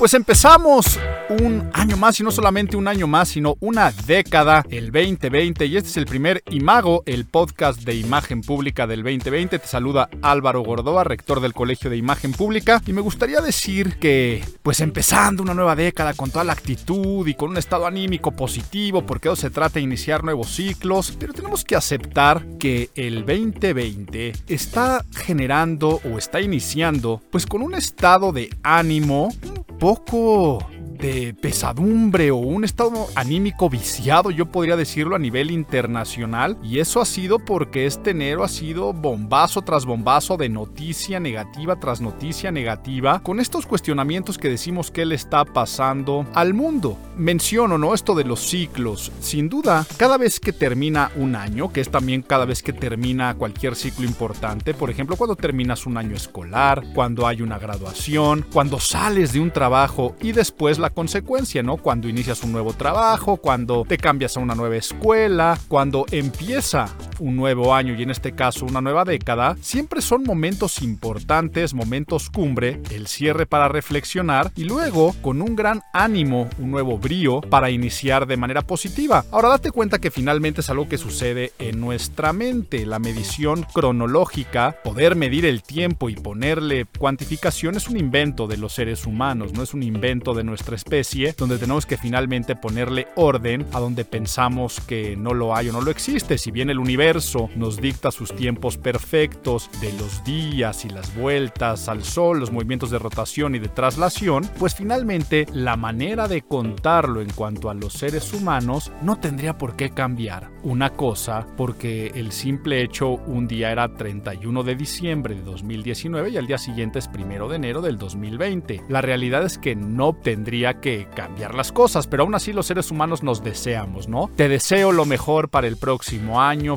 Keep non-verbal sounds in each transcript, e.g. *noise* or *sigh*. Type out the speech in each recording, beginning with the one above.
Pues empezamos un año más y no solamente un año más, sino una década, el 2020. Y este es el primer Imago, el podcast de imagen pública del 2020. Te saluda Álvaro Gordoa, rector del Colegio de Imagen Pública. Y me gustaría decir que, pues empezando una nueva década con toda la actitud y con un estado anímico positivo, porque eso se trata de iniciar nuevos ciclos, pero tenemos que aceptar que el 2020 está generando o está iniciando, pues con un estado de ánimo poco de pesadumbre o un estado anímico viciado, yo podría decirlo a nivel internacional. Y eso ha sido porque este enero ha sido bombazo tras bombazo de noticia negativa tras noticia negativa, con estos cuestionamientos que decimos que le está pasando al mundo. Menciono, ¿no? Esto de los ciclos. Sin duda, cada vez que termina un año, que es también cada vez que termina cualquier ciclo importante, por ejemplo, cuando terminas un año escolar, cuando hay una graduación, cuando sales de un trabajo y después la consecuencia, ¿no? Cuando inicias un nuevo trabajo, cuando te cambias a una nueva escuela, cuando empieza un nuevo año y en este caso una nueva década, siempre son momentos importantes, momentos cumbre, el cierre para reflexionar y luego con un gran ánimo, un nuevo brío para iniciar de manera positiva. Ahora date cuenta que finalmente es algo que sucede en nuestra mente, la medición cronológica, poder medir el tiempo y ponerle cuantificación es un invento de los seres humanos, no es un invento de nuestra especie, donde tenemos que finalmente ponerle orden a donde pensamos que no lo hay o no lo existe. Si bien el universo nos dicta sus tiempos perfectos de los días y las vueltas al sol, los movimientos de rotación y de traslación, pues finalmente la manera de contarlo en cuanto a los seres humanos no tendría por qué cambiar. Una cosa, porque el simple hecho un día era 31 de diciembre de 2019 y al día siguiente es primero de enero del 2020. La realidad es que no tendría que cambiar las cosas, pero aún así los seres humanos nos deseamos, ¿no? Te deseo lo mejor para el próximo año,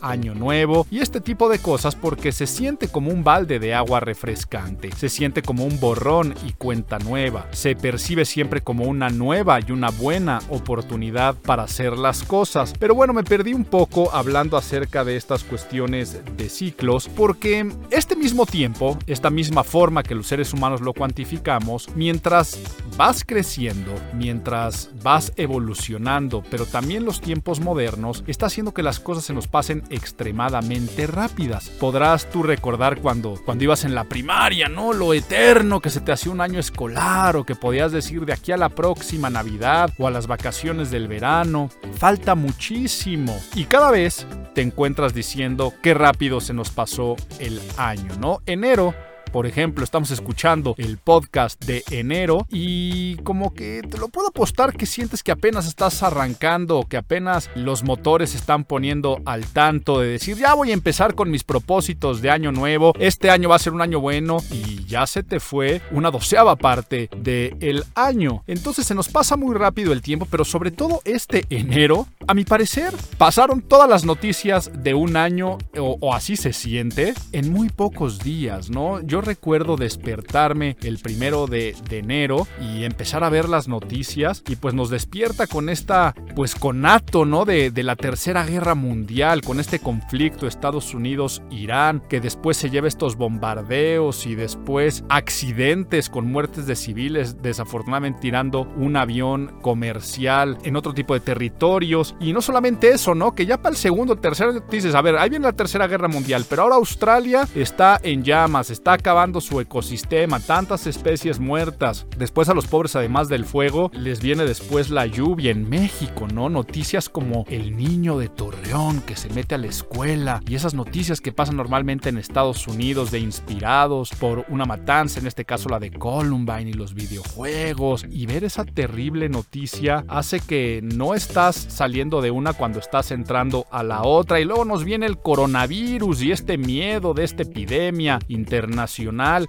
año nuevo y este tipo de cosas porque se siente como un balde de agua refrescante, se siente como un borrón y cuenta nueva, se percibe siempre como una nueva y una buena oportunidad para hacer las cosas. Pero bueno, me perdí un poco hablando acerca de estas cuestiones de ciclos porque este mismo tiempo, esta misma forma que los seres humanos lo cuantificamos, mientras vas creciendo, mientras vas evolucionando, pero también los tiempos modernos, está haciendo que las cosas se nos pasen extremadamente rápidas. Podrás tú recordar cuando, cuando ibas en la primaria, ¿no? Lo eterno que se te hacía un año escolar o que podías decir de aquí a la próxima Navidad o a las vacaciones del verano. Falta muchísimo. Y cada vez te encuentras diciendo qué rápido se nos pasó el año, ¿no? Enero por ejemplo, estamos escuchando el podcast de enero y como que te lo puedo apostar que sientes que apenas estás arrancando, que apenas los motores están poniendo al tanto de decir, ya voy a empezar con mis propósitos de año nuevo, este año va a ser un año bueno y ya se te fue una doceava parte del año. Entonces se nos pasa muy rápido el tiempo, pero sobre todo este enero, a mi parecer, pasaron todas las noticias de un año o, o así se siente en muy pocos días, ¿no? Yo recuerdo despertarme el primero de, enero y empezar a ver las noticias y pues nos despierta con esta, pues conato, ¿no? De, de la tercera guerra mundial, con este conflicto Estados Unidos-Irán, que después se lleva estos bombardeos y después accidentes con muertes de civiles, desafortunadamente tirando un avión comercial en otro tipo de territorios. Y no solamente eso, ¿no? Que ya para el segundo, tercero dices, a ver, ahí viene la tercera guerra mundial, pero ahora Australia está en llamas, está acabando su ecosistema, tantas especies muertas. Después a los pobres, además del fuego, les viene después la lluvia en México, ¿no? Noticias como el niño de Torreón que se mete a la escuela y esas noticias que pasan normalmente en Estados Unidos de inspirados por una matanza, en este caso la de Columbine y los videojuegos, y ver esa terrible noticia hace que no estás saliendo de una cuando estás entrando a la otra, y luego nos viene el coronavirus y este miedo de esta epidemia internacional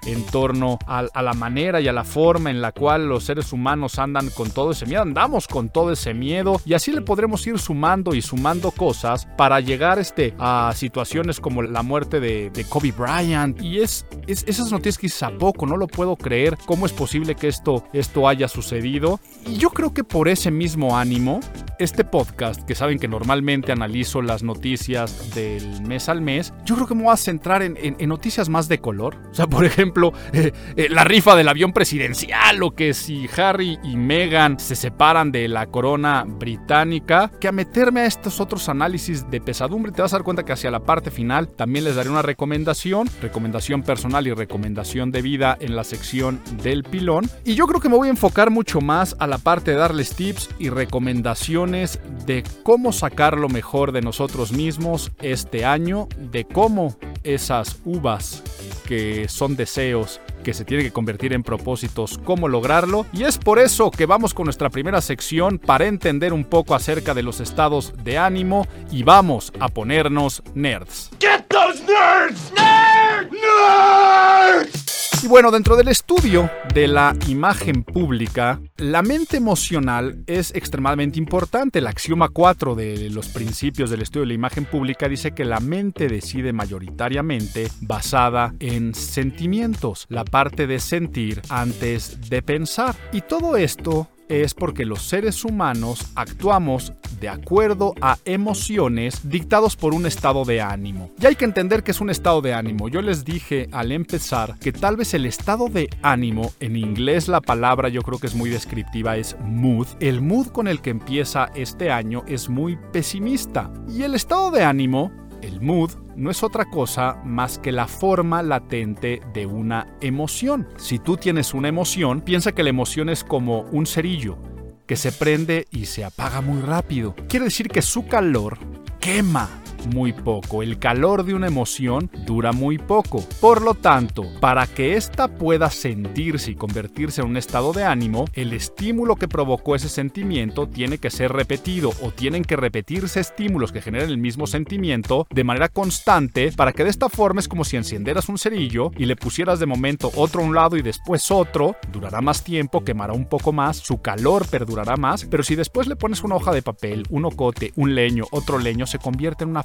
en torno a, a la manera y a la forma en la cual los seres humanos andan con todo ese miedo, andamos con todo ese miedo, y así le podremos ir sumando y sumando cosas para llegar este, a situaciones como la muerte de, de Kobe Bryant, y es, es esas noticias que a poco, no lo puedo creer, cómo es posible que esto, esto haya sucedido. Y yo creo que por ese mismo ánimo, este podcast, que saben que normalmente analizo las noticias del mes al mes, yo creo que me voy a centrar en, en, noticias más de color. Sea, por ejemplo, eh, eh, la rifa del avión presidencial, o que si Harry y Meghan se separan de la corona británica, que a meterme a estos otros análisis de pesadumbre, te vas a dar cuenta que hacia la parte final también les daré una recomendación, recomendación personal y recomendación de vida en la sección del pilón. Y yo creo que me voy a enfocar mucho más a la parte de darles tips y recomendaciones de cómo sacar lo mejor de nosotros mismos este año, de cómo esas uvas que son deseos que se tienen que convertir en propósitos, cómo lograrlo. Y es por eso que vamos con nuestra primera sección para entender un poco acerca de los estados de ánimo y vamos a ponernos nerds. Get those nerds! Nerds! Nerds! Y bueno, dentro del estudio de la imagen pública, la mente emocional es extremadamente importante. El axioma 4 de los principios del estudio de la imagen pública dice que la mente decide mayoritariamente basada en sentimientos, la parte de sentir antes de pensar. Y todo esto es porque los seres humanos actuamos de acuerdo a emociones dictados por un estado de ánimo. Y hay que entender que es un estado de ánimo. Yo les dije al empezar que tal vez el estado de ánimo, en inglés la palabra yo creo que es muy descriptiva, es mood. El mood con el que empieza este año es muy pesimista. Y el estado de ánimo el mood no es otra cosa más que la forma latente de una emoción. Si tú tienes una emoción, piensa que la emoción es como un cerillo que se prende y se apaga muy rápido. Quiere decir que su calor quema muy poco. El calor de una emoción dura muy poco. Por lo tanto, para que ésta pueda sentirse y convertirse en un estado de ánimo, el estímulo que provocó ese sentimiento tiene que ser repetido o tienen que repetirse estímulos que generen el mismo sentimiento de manera constante para que de esta forma es como si encendieras un cerillo y le pusieras de momento otro a un lado y después otro, durará más tiempo, quemará un poco más, su calor perdurará más, pero si después le pones una hoja de papel, un ocote, un leño, otro leño, se convierte en una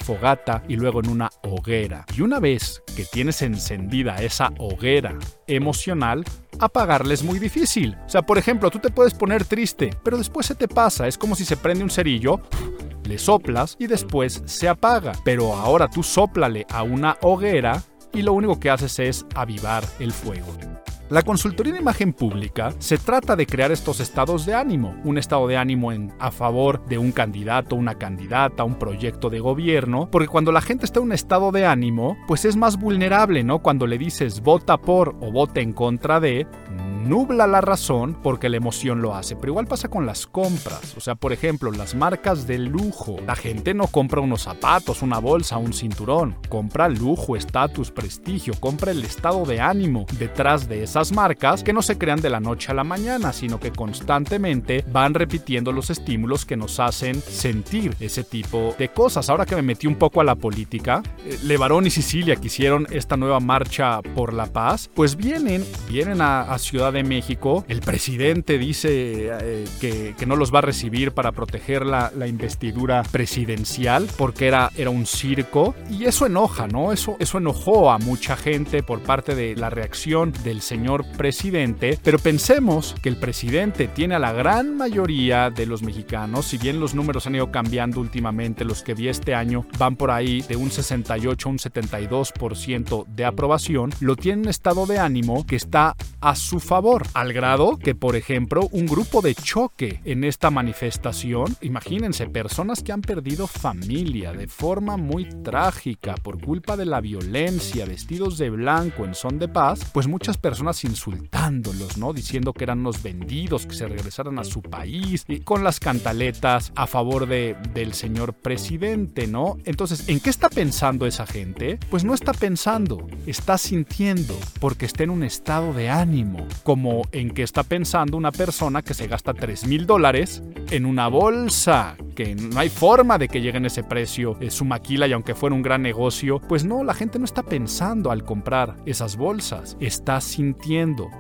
y luego en una hoguera. Y una vez que tienes encendida esa hoguera emocional, apagarla es muy difícil. O sea, por ejemplo, tú te puedes poner triste, pero después se te pasa. Es como si se prende un cerillo le soplas y después se apaga. Pero ahora tú soplale a una hoguera y lo único que haces es avivar el fuego. La consultoría de imagen pública se trata de crear estos estados de ánimo, un estado de ánimo en, a favor de un candidato, una candidata, un proyecto de gobierno, porque cuando la gente está en un estado de ánimo, pues es más vulnerable, ¿no? Cuando le dices vota por o vota en contra de, nubla la razón porque la emoción lo hace. Pero igual pasa con las compras. O sea, por ejemplo, las marcas de lujo. La gente no compra unos zapatos, una bolsa, un cinturón. Compra lujo, estatus, prestigio. Compra el estado de ánimo detrás de esas marcas que no se crean de la noche a la mañana, sino que constantemente van repitiendo los estímulos que nos hacen sentir ese tipo de cosas. Ahora que me metí un poco a la política, eh, Levarón y Sicilia que hicieron esta nueva marcha por la paz, pues vienen, vienen a, a Ciudad de México. El presidente dice eh, que, no los va a recibir para proteger la, investidura presidencial porque era, era un circo. Y eso enoja, ¿no? Eso, eso enojó a mucha gente por parte de la reacción del señor presidente. Pero pensemos que el presidente tiene a la gran mayoría de los mexicanos, si bien los números han ido cambiando últimamente, los que vi este año van por ahí de un 68 a un 72% de aprobación, lo tiene en estado de ánimo que está a su favor favor, al grado que, por ejemplo, un grupo de choque en esta manifestación, imagínense, personas que han perdido familia de forma muy trágica por culpa de la violencia, vestidos de blanco en son de paz, pues muchas personas insultándolos, ¿no? Diciendo que eran los vendidos, que se regresaran a su país, y con las cantaletas a favor de, del señor presidente, ¿no? Entonces, ¿en qué está pensando esa gente? Pues no está pensando, está sintiendo, porque está en un estado de ánimo, como en que está pensando una persona que se gasta 3 mil dólares en una bolsa, que no hay forma de que llegue en ese precio es su maquila y aunque fuera un gran negocio, pues no, la gente no está pensando al comprar esas bolsas, está sintiendo,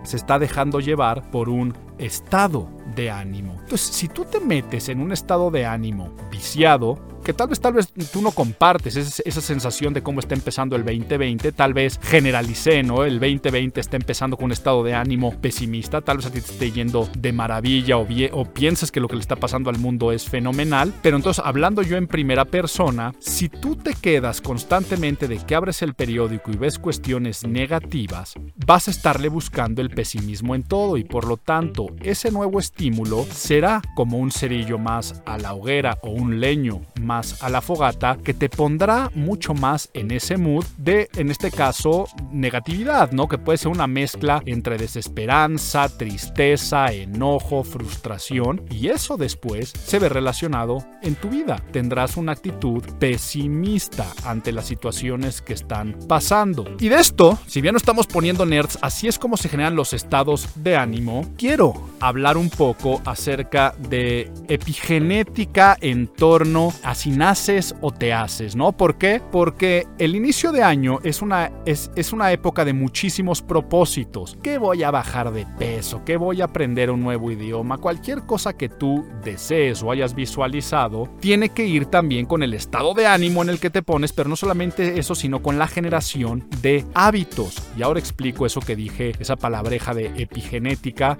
se está dejando llevar por un estado de ánimo. Entonces, si tú te metes en un estado de ánimo viciado, que tal vez, tal vez tú no compartes esa, sensación de cómo está empezando el 2020, tal vez generalicé, ¿no? El 2020 está empezando con un estado de ánimo pesimista, tal vez a ti te esté yendo de maravilla o, o piensas que lo que le está pasando al mundo es fenomenal, pero entonces hablando yo en primera persona, si tú te quedas constantemente de que abres el periódico y ves cuestiones negativas, vas a estarle buscando el pesimismo en todo y por lo tanto ese nuevo estímulo será como un cerillo más a la hoguera o un leño más a la fogata que te pondrá mucho más en ese mood de, en este caso, negatividad, ¿no? Que puede ser una mezcla entre desesperanza, tristeza, enojo, frustración y eso después se ve relacionado en tu vida. Tendrás una actitud pesimista ante las situaciones que están pasando. Y de esto, si bien no estamos poniendo nerds, así es como se generan los estados de ánimo, quiero hablar un poco acerca de epigenética en torno a si naces o te haces, ¿no? ¿Por qué? Porque el inicio de año es una, es, es una época de muchísimos propósitos. ¿Qué voy a bajar de peso? ¿Qué voy a aprender un nuevo idioma? Cualquier cosa que tú desees o hayas visualizado, tiene que ir también con el estado de ánimo en el que te pones, pero no solamente eso, sino con la generación de hábitos. Y ahora explico eso que dije, esa palabreja de epigenética,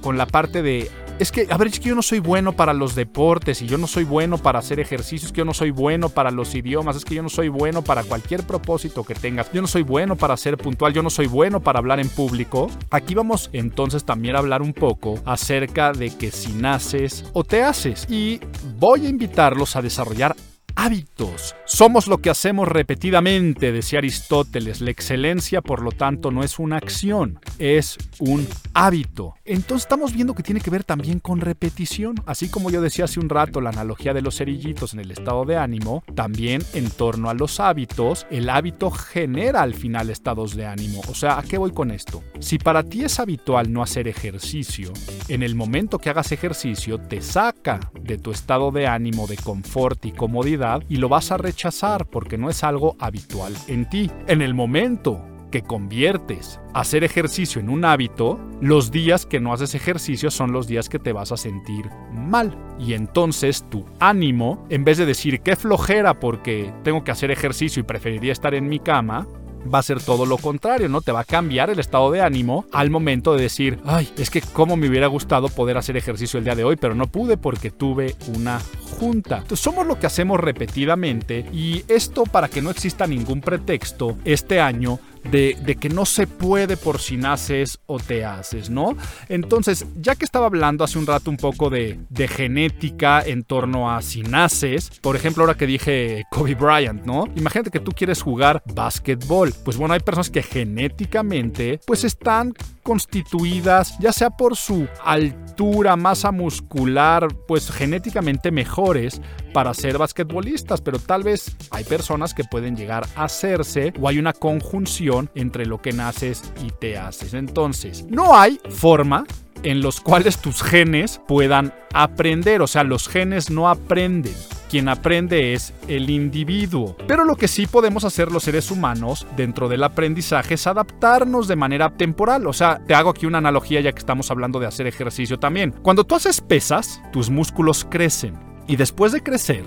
con la parte de es que, a ver, es que yo no soy bueno para los deportes y yo no soy bueno para hacer ejercicios, que yo no soy bueno para los idiomas, es que yo no soy bueno para cualquier propósito que tengas, yo no soy bueno para ser puntual, yo no soy bueno para hablar en público. Aquí vamos entonces también a hablar un poco acerca de que si naces o te haces y voy a invitarlos a desarrollar hábitos. Somos lo que hacemos repetidamente, decía Aristóteles. La excelencia, por lo tanto, no es una acción, es un hábito. Entonces estamos viendo que tiene que ver también con repetición. Así como yo decía hace un rato la analogía de los cerillitos en el estado de ánimo, también en torno a los hábitos, el hábito genera al final estados de ánimo. O sea, ¿a qué voy con esto? Si para ti es habitual no hacer ejercicio, en el momento que hagas ejercicio te saca de tu estado de ánimo de confort y comodidad y lo vas a rechazar porque no es algo habitual en ti. En el momento que conviertes hacer ejercicio en un hábito, los días que no haces ejercicio son los días que te vas a sentir mal. Y entonces tu ánimo, en vez de decir qué flojera porque tengo que hacer ejercicio y preferiría estar en mi cama, va a ser todo lo contrario, ¿no? Te va a cambiar el estado de ánimo al momento de decir, ay, es que cómo me hubiera gustado poder hacer ejercicio el día de hoy, pero no pude porque tuve una junta. Somos lo que hacemos repetidamente y esto para que no exista ningún pretexto este año de, que no se puede por si naces o te haces, ¿no? Entonces, ya que estaba hablando hace un rato un poco de, de genética en torno a si naces, por ejemplo, ahora que dije Kobe Bryant, ¿no? Imagínate que tú quieres jugar básquetbol. Pues bueno, hay personas que genéticamente pues están constituidas, ya sea por su altura, masa muscular, pues genéticamente mejores para ser basquetbolistas, pero tal vez hay personas que pueden llegar a hacerse o hay una conjunción entre lo que naces y te haces. Entonces, no hay forma en los cuales tus genes puedan aprender, o sea, los genes no aprenden quien aprende es el individuo. Pero lo que sí podemos hacer los seres humanos dentro del aprendizaje es adaptarnos de manera temporal. O sea, te hago aquí una analogía ya que estamos hablando de hacer ejercicio también. Cuando tú haces pesas, tus músculos crecen. Y después de crecer,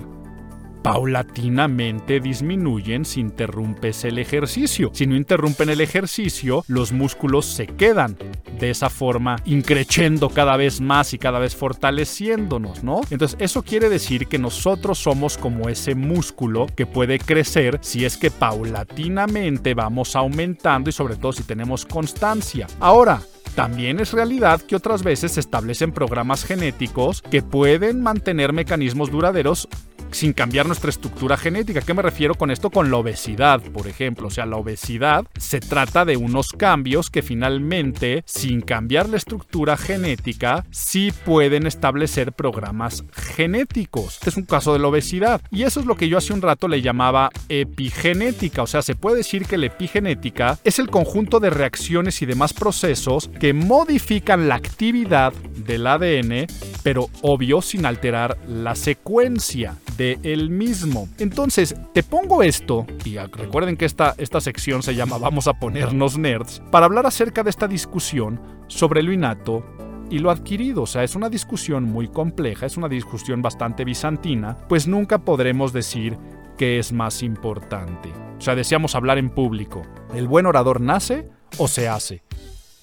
paulatinamente disminuyen si interrumpes el ejercicio. Si no interrumpen el ejercicio, los músculos se quedan de esa forma, increciendo cada vez más y cada vez fortaleciéndonos, ¿no? Entonces, eso quiere decir que nosotros somos como ese músculo que puede crecer si es que paulatinamente vamos aumentando y sobre todo si tenemos constancia. Ahora, También es realidad que otras veces se establecen programas genéticos que pueden mantener mecanismos duraderos sin cambiar nuestra estructura genética. ¿Qué me refiero con esto? Con la obesidad, por ejemplo. O sea, la obesidad se trata de unos cambios que finalmente, sin cambiar la estructura genética, sí pueden establecer programas genéticos. Este es un caso de la obesidad. Y eso es lo que yo hace un rato le llamaba epigenética. O sea, se puede decir que la epigenética es el conjunto de reacciones y demás procesos que modifican la actividad del ADN, pero obvio sin alterar la secuencia de mismo. Entonces, te pongo esto, y recuerden que esta, esta sección se llama Vamos a ponernos nerds, para hablar acerca de esta discusión sobre lo innato y lo adquirido. O sea, es una discusión muy compleja, es una discusión bastante bizantina, pues nunca podremos decir qué es más importante. O sea, deseamos hablar en público. ¿El buen orador nace o se hace?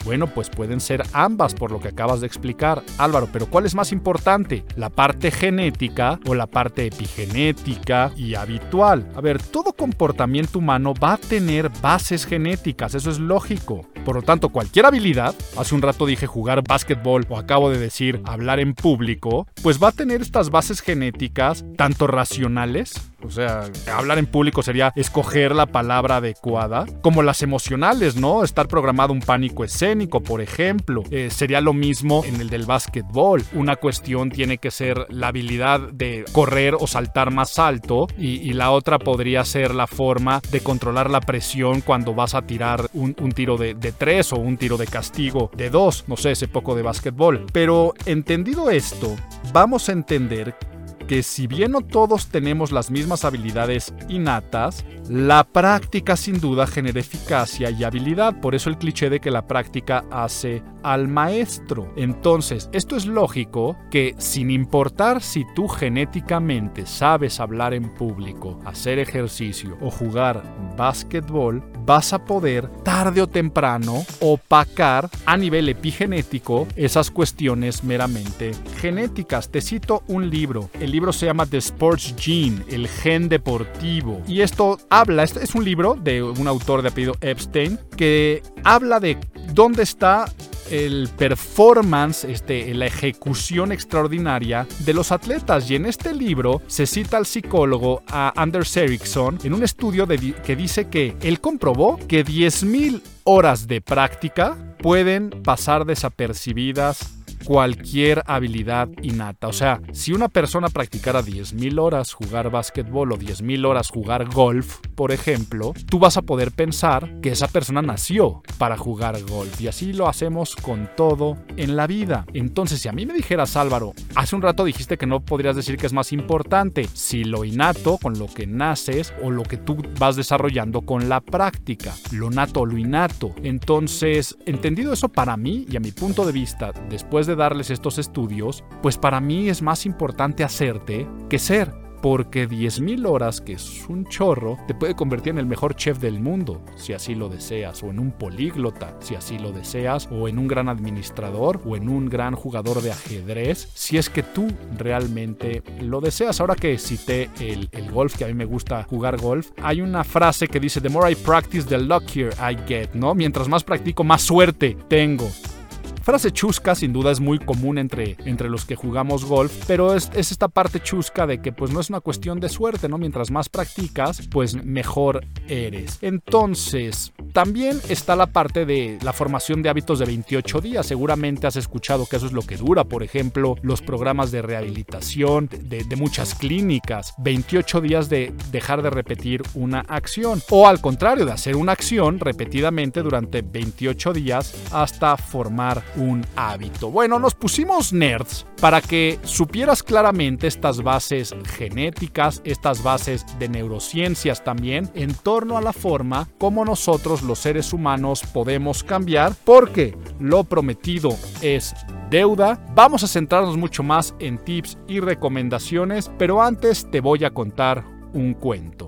Bueno, pues pueden ser ambas por lo que acabas de explicar, Álvaro, pero ¿cuál es más importante? ¿La parte genética o la parte epigenética y habitual? A ver, todo comportamiento humano va a tener bases genéticas, eso es lógico. Por lo tanto, cualquier habilidad, hace un rato dije jugar básquetbol o acabo de decir hablar en público, pues va a tener estas bases genéticas tanto racionales o sea, hablar en público sería escoger la palabra adecuada. Como las emocionales, ¿no? Estar programado un pánico escénico, por ejemplo. Eh, sería lo mismo en el del básquetbol. Una cuestión tiene que ser la habilidad de correr o saltar más alto y, la otra podría ser la forma de controlar la presión cuando vas a tirar un, tiro de, tres o un tiro de castigo de dos. No sé, ese poco de básquetbol. Pero entendido esto, vamos a entender que si bien no todos tenemos las mismas habilidades innatas, la práctica sin duda genera eficacia y habilidad, por eso el cliché de que la práctica hace al maestro. Entonces, esto es lógico que sin importar si tú genéticamente sabes hablar en público, hacer ejercicio o jugar básquetbol, vas a poder tarde o temprano opacar a nivel epigenético esas cuestiones meramente genéticas. Te cito un libro, el libro se llama The Sports Gene, el gen deportivo, y esto habla, este es un libro de un autor de apellido Epstein, que habla de dónde está el performance, este, la ejecución extraordinaria de los atletas. Y en este libro se cita al psicólogo Anders Ericsson en un estudio que dice que él comprobó que 10.000 horas de práctica pueden pasar desapercibidas cualquier habilidad innata. O sea, si una persona practicara 10.000 horas jugar básquetbol o 10.000 horas jugar golf, por ejemplo, tú vas a poder pensar que esa persona nació para jugar golf. Y así lo hacemos con todo en la vida. Entonces, si a mí me dijeras, Álvaro, hace un rato dijiste que no podrías decir que es más importante si lo innato, con lo que naces, o lo que tú vas desarrollando con la práctica, lo nato o lo innato. Entonces, entendido eso para mí y a mi punto de vista, después de darles estos estudios, pues para mí es más importante hacerte que ser porque 10.000 horas, que es un chorro, te puede convertir en el mejor chef del mundo, si así lo deseas, o en un políglota, si así lo deseas, o en un gran administrador, o en un gran jugador de ajedrez, si es que tú realmente lo deseas. Ahora que cité el, el golf, que a mí me gusta jugar golf, hay una frase que dice, The more I practice, the luckier I get, ¿no? Mientras más practico, más suerte tengo frase chusca sin duda es muy común entre, entre los que jugamos golf, pero es, es, esta parte chusca de que pues no es una cuestión de suerte, ¿no? Mientras más practicas, pues mejor eres. Entonces, también está la parte de la formación de hábitos de 28 días. Seguramente has escuchado que eso es lo que dura, por ejemplo, los programas de rehabilitación de, de muchas clínicas. 28 días de dejar de repetir una acción. O al contrario, de hacer una acción repetidamente durante 28 días hasta formar un hábito. Bueno, nos pusimos nerds para que supieras claramente estas bases genéticas, estas bases de neurociencias también, en torno a la forma como nosotros los seres humanos podemos cambiar, porque lo prometido es deuda. Vamos a centrarnos mucho más en tips y recomendaciones, pero antes te voy a contar un cuento.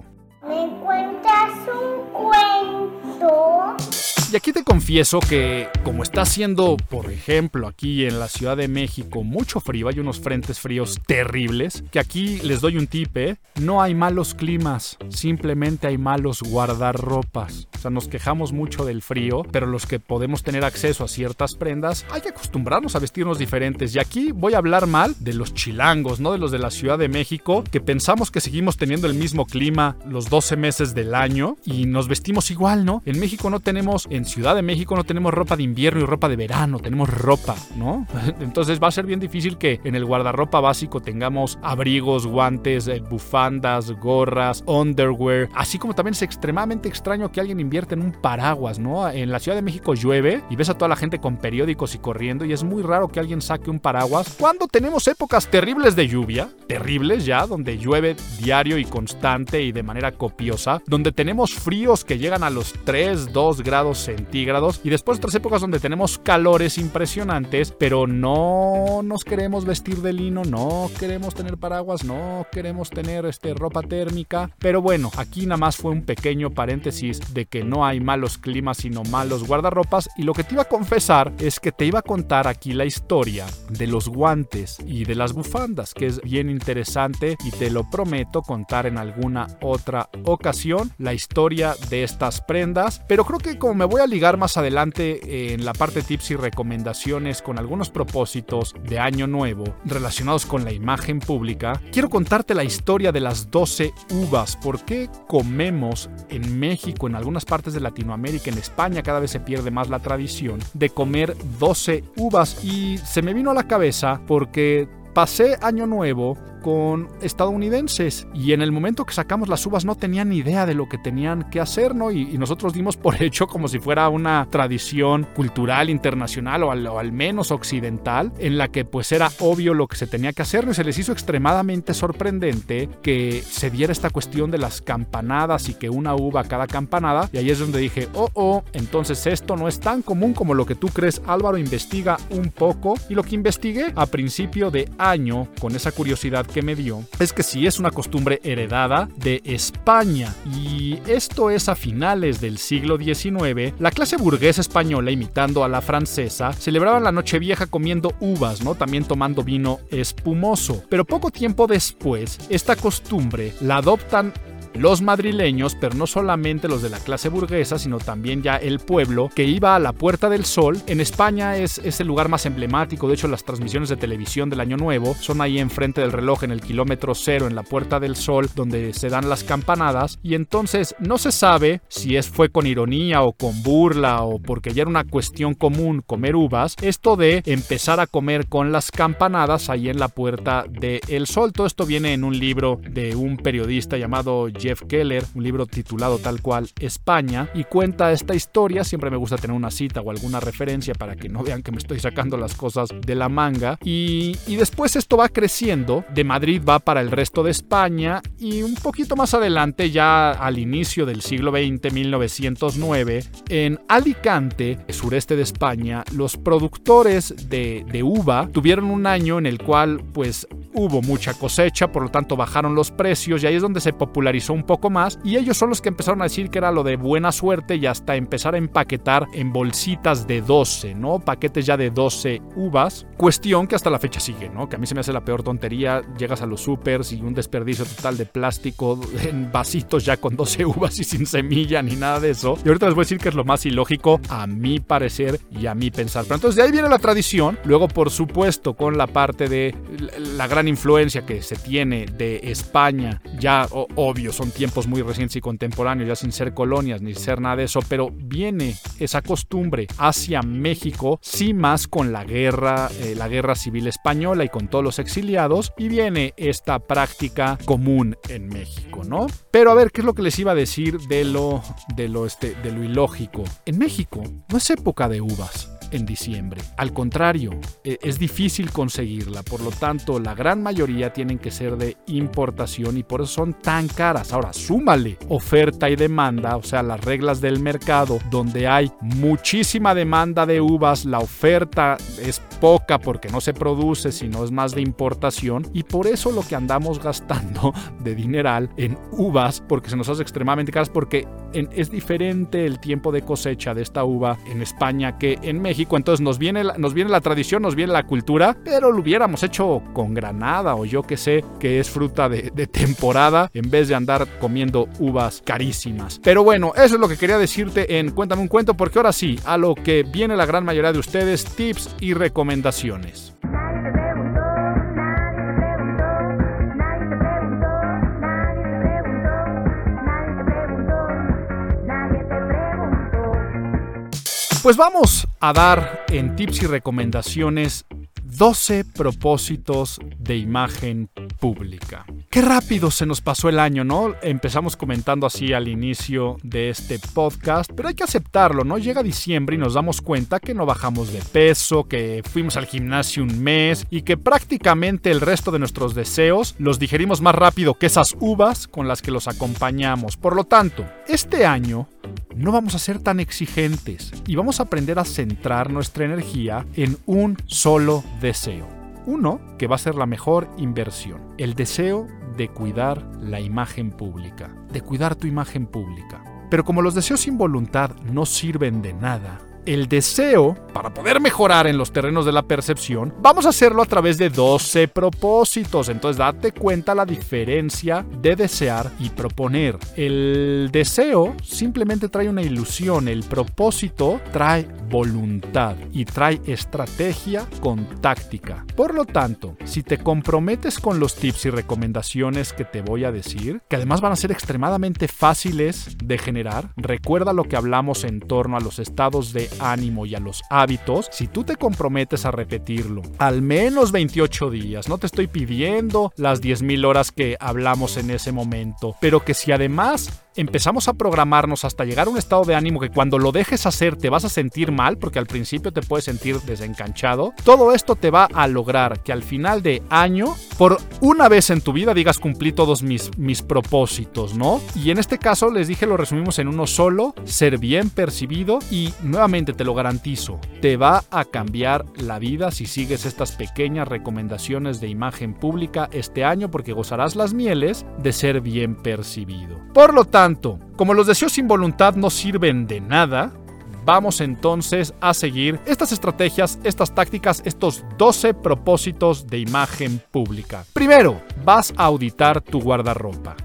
Y aquí te confieso que como está haciendo, por ejemplo, aquí en la Ciudad de México mucho frío, hay unos frentes fríos terribles, que aquí les doy un tip, ¿eh? no hay malos climas, simplemente hay malos guardarropas. O sea, nos quejamos mucho del frío, pero los que podemos tener acceso a ciertas prendas, hay que acostumbrarnos a vestirnos diferentes. Y aquí voy a hablar mal de los chilangos, no de los de la Ciudad de México, que pensamos que seguimos teniendo el mismo clima los 12 meses del año y nos vestimos igual, ¿no? En México no tenemos, en Ciudad de México no tenemos ropa de invierno y ropa de verano, tenemos ropa, ¿no? *laughs* Entonces va a ser bien difícil que en el guardarropa básico tengamos abrigos, guantes, eh, bufandas, gorras, underwear, así como también es extremadamente extraño que alguien invierte en un paraguas, ¿no? En la Ciudad de México llueve y ves a toda la gente con periódicos y corriendo y es muy raro que alguien saque un paraguas cuando tenemos épocas terribles de lluvia, terribles ya, donde llueve diario y constante y de manera copiosa, donde tenemos fríos que llegan a los 3, 2 grados centígrados. Y después otras épocas donde tenemos calores impresionantes, pero no nos queremos vestir de lino, no queremos tener paraguas, no queremos tener este, ropa térmica, pero bueno, aquí nada más fue un pequeño paréntesis de que no hay malos climas sino malos guardarropas. Y lo que te iba a confesar es que te iba a contar aquí la historia de los guantes y de las bufandas, que es bien interesante y te lo prometo contar en alguna otra ocasión la historia de estas prendas, pero creo que como me voy a ligar más adelante en la parte tips y recomendaciones con algunos propósitos de año nuevo relacionados con la imagen pública, quiero contarte la historia de las 12 uvas, por qué comemos en México, en algunas partes de Latinoamérica, en España cada vez se pierde más la tradición de comer 12 uvas y se me vino a la cabeza porque pasé año nuevo con estadounidenses y en el momento que sacamos las uvas no tenían ni idea de lo que tenían que hacer, ¿no? Y, nosotros dimos por *laughs* hecho como si fuera una tradición cultural internacional o al, menos occidental en la que pues era obvio lo que se tenía que hacer y se les hizo extremadamente sorprendente que se diera esta cuestión de las campanadas y que una uva cada campanada y ahí es donde dije, oh, oh, entonces esto no es tan común como lo que tú crees, Álvaro investiga un poco y lo que investigué a principio de año con esa curiosidad que me dio es que si es una costumbre heredada de España y esto es a finales del siglo XIX, la clase burguesa española imitando a la francesa celebraba la Nochevieja comiendo uvas, ¿no? También tomando vino espumoso. Pero poco tiempo después, esta costumbre la adoptan los madrileños, pero no solamente los de la clase burguesa, sino también ya el pueblo que iba a la Puerta del Sol. En España es, es el lugar más emblemático, de hecho las transmisiones de televisión del Año Nuevo son ahí enfrente del reloj en el kilómetro cero en la Puerta del Sol donde se dan las campanadas y entonces no se sabe si es fue con ironía o con burla o porque ya era una cuestión común comer uvas, esto de empezar a comer con las campanadas ahí en la Puerta del Sol. Todo esto viene en un libro de un periodista llamado Jeff Keller, un libro titulado tal cual España, y cuenta esta historia. Siempre me gusta tener una cita o alguna referencia para que no vean que me estoy sacando las cosas de la manga. Y, y después esto va creciendo. De Madrid va para el resto de España y un poquito más adelante, ya al inicio del siglo XX, 1909, en Alicante, sureste de España, los productores de, de uva tuvieron un año en el cual pues hubo mucha cosecha, por lo tanto bajaron los precios y ahí es donde se popularizó un poco más y ellos son los que empezaron a decir que era lo de buena suerte y hasta empezar a empaquetar en bolsitas de 12, ¿no? Paquetes ya de 12 uvas. Cuestión que hasta la fecha sigue, ¿no? Que a mí se me hace la peor tontería. Llegas a los supers y un desperdicio total de plástico *laughs* en vasitos ya con 12 uvas y sin semilla ni nada de eso. Y ahorita les voy a decir que es lo más ilógico a mi parecer y a mi pensar. Pero entonces de ahí viene la tradición. Luego, por supuesto, con la parte de la gran influencia que se tiene de España, ya obvio, son tiempos muy recientes y contemporáneos, ya sin ser colonias ni ser nada de eso, pero viene esa costumbre hacia México, sí más con la guerra, eh, la guerra civil española y con todos los exiliados, y viene esta práctica común en México, ¿no? Pero a ver, ¿qué es lo que les iba a decir de lo, de lo, este, de lo ilógico? En México no es época de uvas. En diciembre. Al contrario, e, es difícil conseguirla, por lo tanto la gran mayoría tienen que ser de importación y por eso son tan caras. Ahora, súmale oferta y demanda, o sea, las reglas del mercado, donde hay muchísima demanda de uvas, la oferta es poca porque no se produce, sino es más de importación y por eso lo que andamos gastando *laughs* de dineral en uvas, porque se nos hace extremadamente caras, porque es diferente el tiempo de cosecha de esta uva en España que en México, entonces nos viene, nos viene la tradición, nos viene la cultura, pero lo hubiéramos hecho con granada o yo que sé, que es fruta de, de temporada, en vez de andar comiendo uvas carísimas. Pero bueno, eso es lo que quería decirte en Cuéntame un cuento, porque ahora sí, a lo que viene la gran mayoría de ustedes, tips y recomendaciones. Pues vamos a dar en tips y recomendaciones 12 propósitos de imagen pública. Qué rápido se nos pasó el año, ¿no? Empezamos comentando así al inicio de este podcast, pero hay que aceptarlo, ¿no? Llega diciembre y nos damos cuenta que no bajamos de peso, que fuimos al gimnasio un mes y que prácticamente el resto de nuestros deseos los digerimos más rápido que esas uvas con las que los acompañamos. Por lo tanto, este año no vamos a ser tan exigentes y vamos a aprender a centrar nuestra energía en un solo deseo. Uno que va a ser la mejor inversión, el deseo de cuidar la imagen pública, de cuidar tu imagen pública. Pero como los deseos sin voluntad no sirven de nada, el deseo, para poder mejorar en los terrenos de la percepción, vamos a hacerlo a través de 12 propósitos. Entonces date cuenta la diferencia de desear y proponer. El deseo simplemente trae una ilusión, el propósito trae voluntad y trae estrategia con táctica. Por lo tanto, si te comprometes con los tips y recomendaciones que te voy a decir, que además van a ser extremadamente fáciles de generar, recuerda lo que hablamos en torno a los estados de ánimo y a los hábitos, si tú te comprometes a repetirlo al menos 28 días, no te estoy pidiendo las 10.000 horas que hablamos en ese momento, pero que si además empezamos a programarnos hasta llegar a un estado de ánimo que cuando lo dejes hacer te vas a sentir mal, porque al principio te puedes sentir desencanchado, todo esto te va a lograr que al final de año, por una vez en tu vida digas cumplí todos mis, mis propósitos, ¿no? Y en este caso les dije lo resumimos en uno solo, ser bien percibido y nuevamente te lo garantizo, te va a cambiar la vida si sigues estas pequeñas recomendaciones de imagen pública este año porque gozarás las mieles de ser bien percibido. Por lo tanto, como los deseos sin voluntad no sirven de nada, vamos entonces a seguir estas estrategias, estas tácticas, estos 12 propósitos de imagen pública. Primero, vas a auditar tu guardarropa.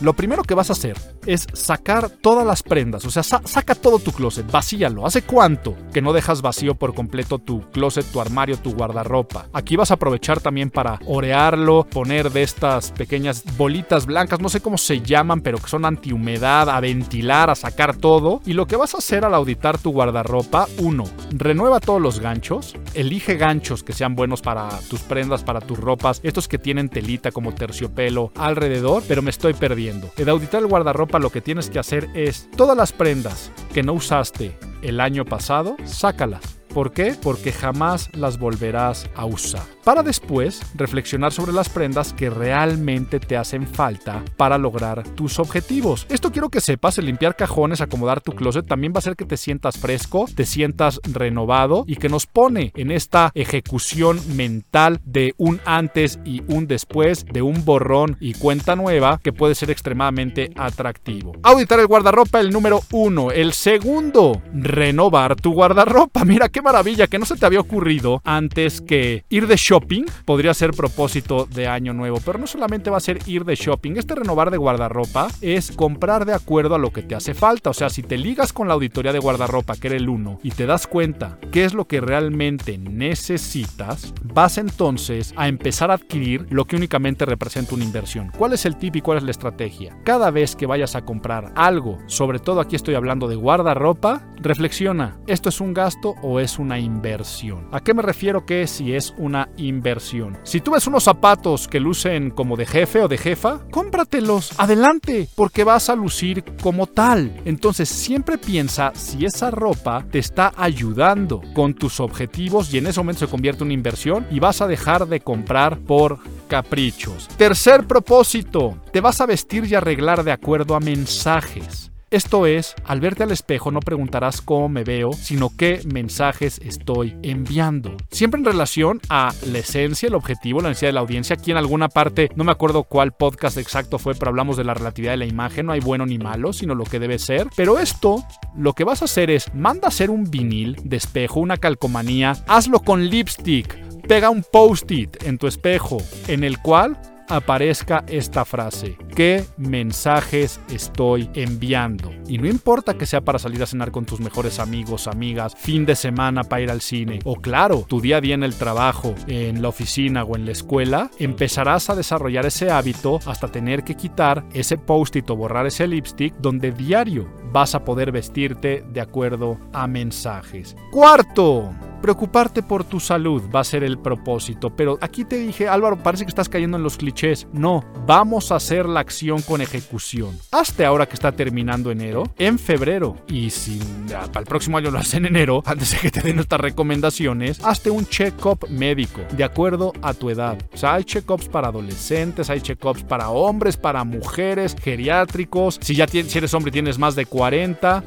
Lo primero que vas a hacer es sacar todas las prendas, o sea, saca todo tu closet, vacíalo. ¿Hace cuánto que no dejas vacío por completo tu closet, tu armario, tu guardarropa? Aquí vas a aprovechar también para orearlo, poner de estas pequeñas bolitas blancas, no sé cómo se llaman, pero que son antihumedad, a ventilar, a sacar todo. Y lo que vas a hacer al auditar tu guardarropa, uno, renueva todos los ganchos, elige ganchos que sean buenos para tus prendas, para tus ropas, estos que tienen telita como terciopelo alrededor, pero me estoy perdiendo. El auditar el guardarropa lo que tienes que hacer es todas las prendas que no usaste el año pasado, sácalas ¿Por qué? Porque jamás las volverás a usar. Para después reflexionar sobre las prendas que realmente te hacen falta para lograr tus objetivos. Esto quiero que sepas, el limpiar cajones, acomodar tu closet también va a hacer que te sientas fresco, te sientas renovado y que nos pone en esta ejecución mental de un antes y un después, de un borrón y cuenta nueva que puede ser extremadamente atractivo. Auditar el guardarropa, el número uno. El segundo, renovar tu guardarropa. Mira maravilla que no se te había ocurrido antes que ir de shopping podría ser propósito de año nuevo, pero no solamente va a ser ir de shopping, este renovar de guardarropa es comprar de acuerdo a lo que te hace falta, o sea, si te ligas con la auditoría de guardarropa, que era el 1, y te das cuenta qué es lo que realmente necesitas, vas entonces a empezar a adquirir lo que únicamente representa una inversión. ¿Cuál es el tip y cuál es la estrategia? Cada vez que vayas a comprar algo, sobre todo aquí estoy hablando de guardarropa, reflexiona, ¿esto es un gasto o es es una inversión. ¿A qué me refiero que si es una inversión? Si tú ves unos zapatos que lucen como de jefe o de jefa, cómpratelos, adelante, porque vas a lucir como tal. Entonces siempre piensa si esa ropa te está ayudando con tus objetivos y en ese momento se convierte en una inversión y vas a dejar de comprar por caprichos. Tercer propósito, te vas a vestir y arreglar de acuerdo a mensajes. Esto es, al verte al espejo no preguntarás cómo me veo, sino qué mensajes estoy enviando. Siempre en relación a la esencia, el objetivo, la necesidad de la audiencia. Aquí en alguna parte, no me acuerdo cuál podcast exacto fue, pero hablamos de la relatividad de la imagen. No hay bueno ni malo, sino lo que debe ser. Pero esto, lo que vas a hacer es, manda a hacer un vinil de espejo, una calcomanía, hazlo con lipstick. Pega un post-it en tu espejo en el cual aparezca esta frase. ¿Qué mensajes estoy enviando? Y no importa que sea para salir a cenar con tus mejores amigos, amigas, fin de semana para ir al cine, o claro, tu día a día en el trabajo, en la oficina o en la escuela, empezarás a desarrollar ese hábito hasta tener que quitar ese post-it o borrar ese lipstick donde diario vas a poder vestirte de acuerdo a mensajes. Cuarto, Preocuparte por tu salud va a ser el propósito, pero aquí te dije, Álvaro, parece que estás cayendo en los clichés. No, vamos a hacer la acción con ejecución. Hasta ahora que está terminando enero, en febrero, y si para el próximo año lo haces en enero, *laughs* antes de que te den nuestras recomendaciones, hazte un check-up médico de acuerdo a tu edad. O sea, hay check-ups para adolescentes, hay check-ups para hombres, para mujeres, geriátricos. Si ya tienes, si eres hombre tienes más de 40,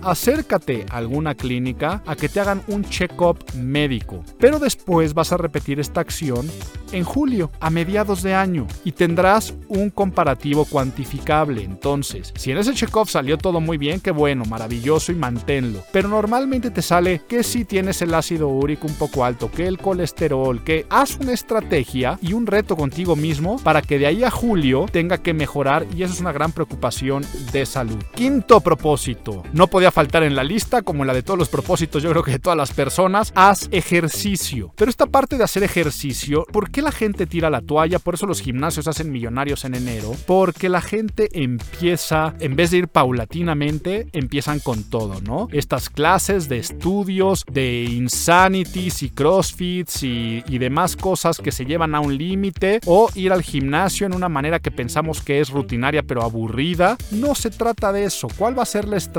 acércate a alguna clínica a que te hagan un check-up médico pero después vas a repetir esta acción en julio, a mediados de año, y tendrás un comparativo cuantificable. Entonces, si en ese check-off salió todo muy bien, qué bueno, maravilloso y manténlo. Pero normalmente te sale que si tienes el ácido úrico un poco alto, que el colesterol, que haz una estrategia y un reto contigo mismo para que de ahí a julio tenga que mejorar y eso es una gran preocupación de salud. Quinto propósito, no podía faltar en la lista como la de todos los propósitos, yo creo que de todas las personas, haz ejercicio. Pero esta parte de hacer ejercicio, ¿por qué la gente tira la toalla? Por eso los gimnasios hacen millonarios en enero. Porque la gente empieza, en vez de ir paulatinamente, empiezan con todo, ¿no? Estas clases de estudios, de insanities y crossfits y, y demás cosas que se llevan a un límite. O ir al gimnasio en una manera que pensamos que es rutinaria pero aburrida. No se trata de eso. ¿Cuál va a ser la estrategia?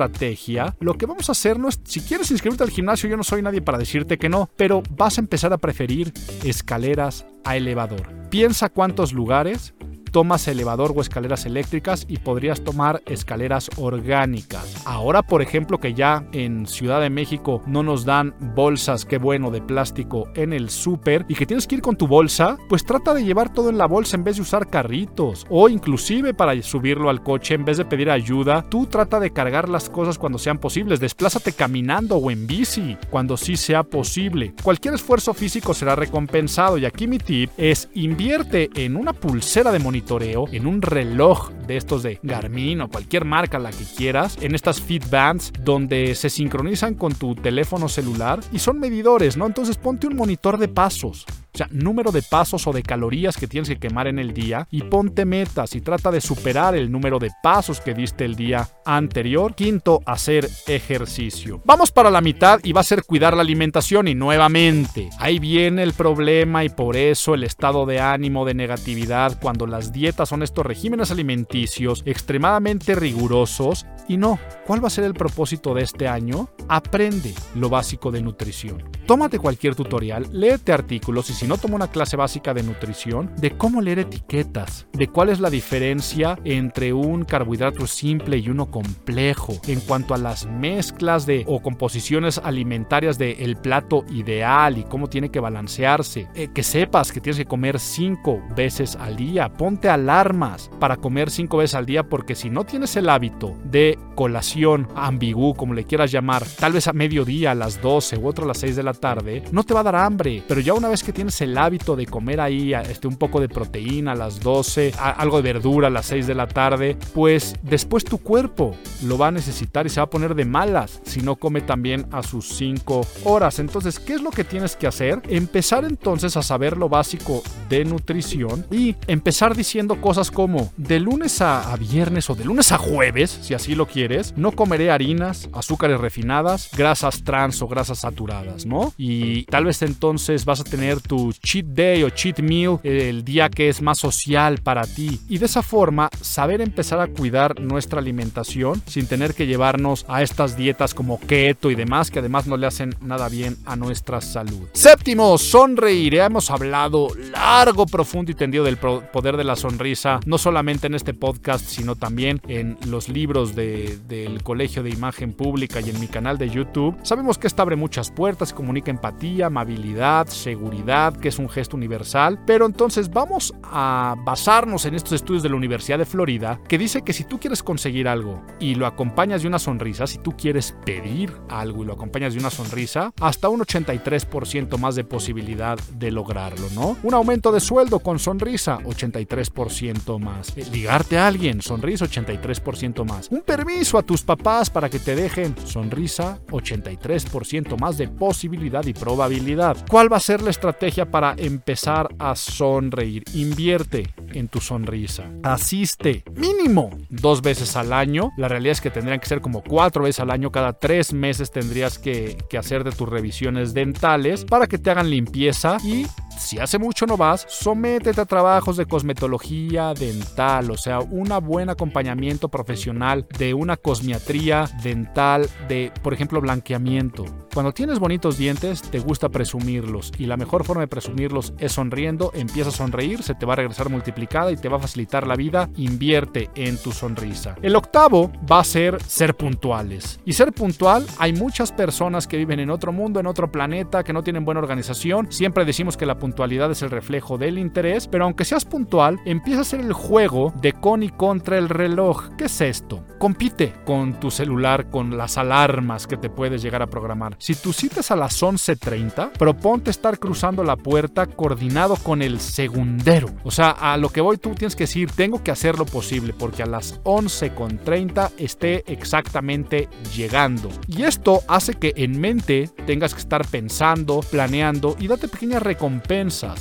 Lo que vamos a hacer no es, si quieres inscribirte al gimnasio, yo no soy nadie para decirte que no pero vas a empezar a preferir escaleras a elevador. Piensa cuántos lugares tomas elevador o escaleras eléctricas y podrías tomar escaleras orgánicas. Ahora, por ejemplo, que ya en Ciudad de México no nos dan bolsas, qué bueno, de plástico en el súper y que tienes que ir con tu bolsa, pues trata de llevar todo en la bolsa en vez de usar carritos o inclusive para subirlo al coche en vez de pedir ayuda, tú trata de cargar las cosas cuando sean posibles, desplázate caminando o en bici cuando sí sea posible. Cualquier esfuerzo físico será recompensado y aquí mi tip es invierte en una pulsera de monitoreo en un reloj de estos de Garmin o cualquier marca la que quieras, en estas Fit Bands donde se sincronizan con tu teléfono celular y son medidores, ¿no? Entonces ponte un monitor de pasos. O sea, número de pasos o de calorías que tienes que quemar en el día y ponte metas y trata de superar el número de pasos que diste el día anterior. Quinto, hacer ejercicio. Vamos para la mitad y va a ser cuidar la alimentación y nuevamente, ahí viene el problema y por eso el estado de ánimo de negatividad cuando las dietas son estos regímenes alimenticios extremadamente rigurosos y no, ¿cuál va a ser el propósito de este año? Aprende lo básico de nutrición. Tómate cualquier tutorial, léete artículos y si no toma una clase básica de nutrición, de cómo leer etiquetas, de cuál es la diferencia entre un carbohidrato simple y uno complejo, en cuanto a las mezclas de o composiciones alimentarias del el plato ideal y cómo tiene que balancearse. Eh, que sepas que tienes que comer cinco veces al día. Ponte alarmas para comer cinco veces al día porque si no tienes el hábito de colación ambigú, como le quieras llamar, tal vez a mediodía, a las 12 u otro a las 6 de la tarde, no te va a dar hambre. Pero ya una vez que tienes el hábito de comer ahí este, un poco de proteína a las 12, algo de verdura a las 6 de la tarde, pues después tu cuerpo lo va a necesitar y se va a poner de malas si no come también a sus 5 horas. Entonces, ¿qué es lo que tienes que hacer? Empezar entonces a saber lo básico de nutrición y empezar diciendo cosas como de lunes a, viernes o de lunes a jueves, si así lo quieres, no comeré harinas, azúcares refinadas, grasas trans o grasas saturadas, ¿no? Y tal vez entonces vas a tener tu cheat day o cheat meal el día que es más social para ti. Y de esa forma, saber empezar a cuidar nuestra alimentación sin tener que llevarnos a estas dietas como keto y demás que además no le hacen nada bien a nuestra salud. Séptimo, sonreír. Hemos hablado largo, profundo y tendido del poder de la sonrisa, no solamente en este podcast, sino también en los libros del Colegio de Imagen Pública y en mi canal de YouTube. Sabemos que esta abre muchas puertas, comunica empatía, amabilidad, seguridad, que es un gesto universal, pero entonces vamos a basarnos en estos estudios de la Universidad de Florida que dice que si tú quieres conseguir algo y lo acompañas de una sonrisa, si tú quieres pedir algo y lo acompañas de una sonrisa, hasta un 83% más de posibilidad de lograrlo, ¿no? Un aumento de sueldo con sonrisa, 83% más. Eh, ligarte a alguien, sonrisa, 83% más. Un permiso a tus papás para que te dejen, sonrisa, 83% más de posibilidad y probabilidad. ¿Cuál va a ser la estrategia para empezar a sonreír? Invierte en tu sonrisa. Asiste mínimo dos veces al año. La realidad es que tendrían que ser como cuatro veces al año. Cada tres meses tendrías que, que hacer de tus revisiones dentales para que te hagan limpieza y si hace mucho no vas, sométete a trabajos de cosmetología dental, o sea, un buen acompañamiento profesional de una cosmiatría dental, de, por ejemplo, blanqueamiento. Cuando tienes bonitos dientes, te gusta presumirlos y la mejor forma de presumirlos es sonriendo. Empieza a sonreír, se te va a regresar multiplicada y te va a facilitar la vida. Invierte en tu sonrisa. El octavo va a ser ser puntuales. Y ser puntual, hay muchas personas que viven en otro mundo, en otro planeta, que no tienen buena organización. Siempre decimos que la puntualidad es el reflejo del interés, pero aunque seas puntual, empieza a ser el juego de con y contra el reloj. ¿Qué es esto? Compite con tu celular, con las alarmas que te puedes llegar a programar. Si tu cita es a las 11.30, proponte estar cruzando la puerta coordinado con el segundero. O sea, a lo que voy tú tienes que decir, tengo que hacer lo posible porque a las 11.30 esté exactamente llegando. Y esto hace que en mente tengas que estar pensando, planeando y date pequeñas recompensas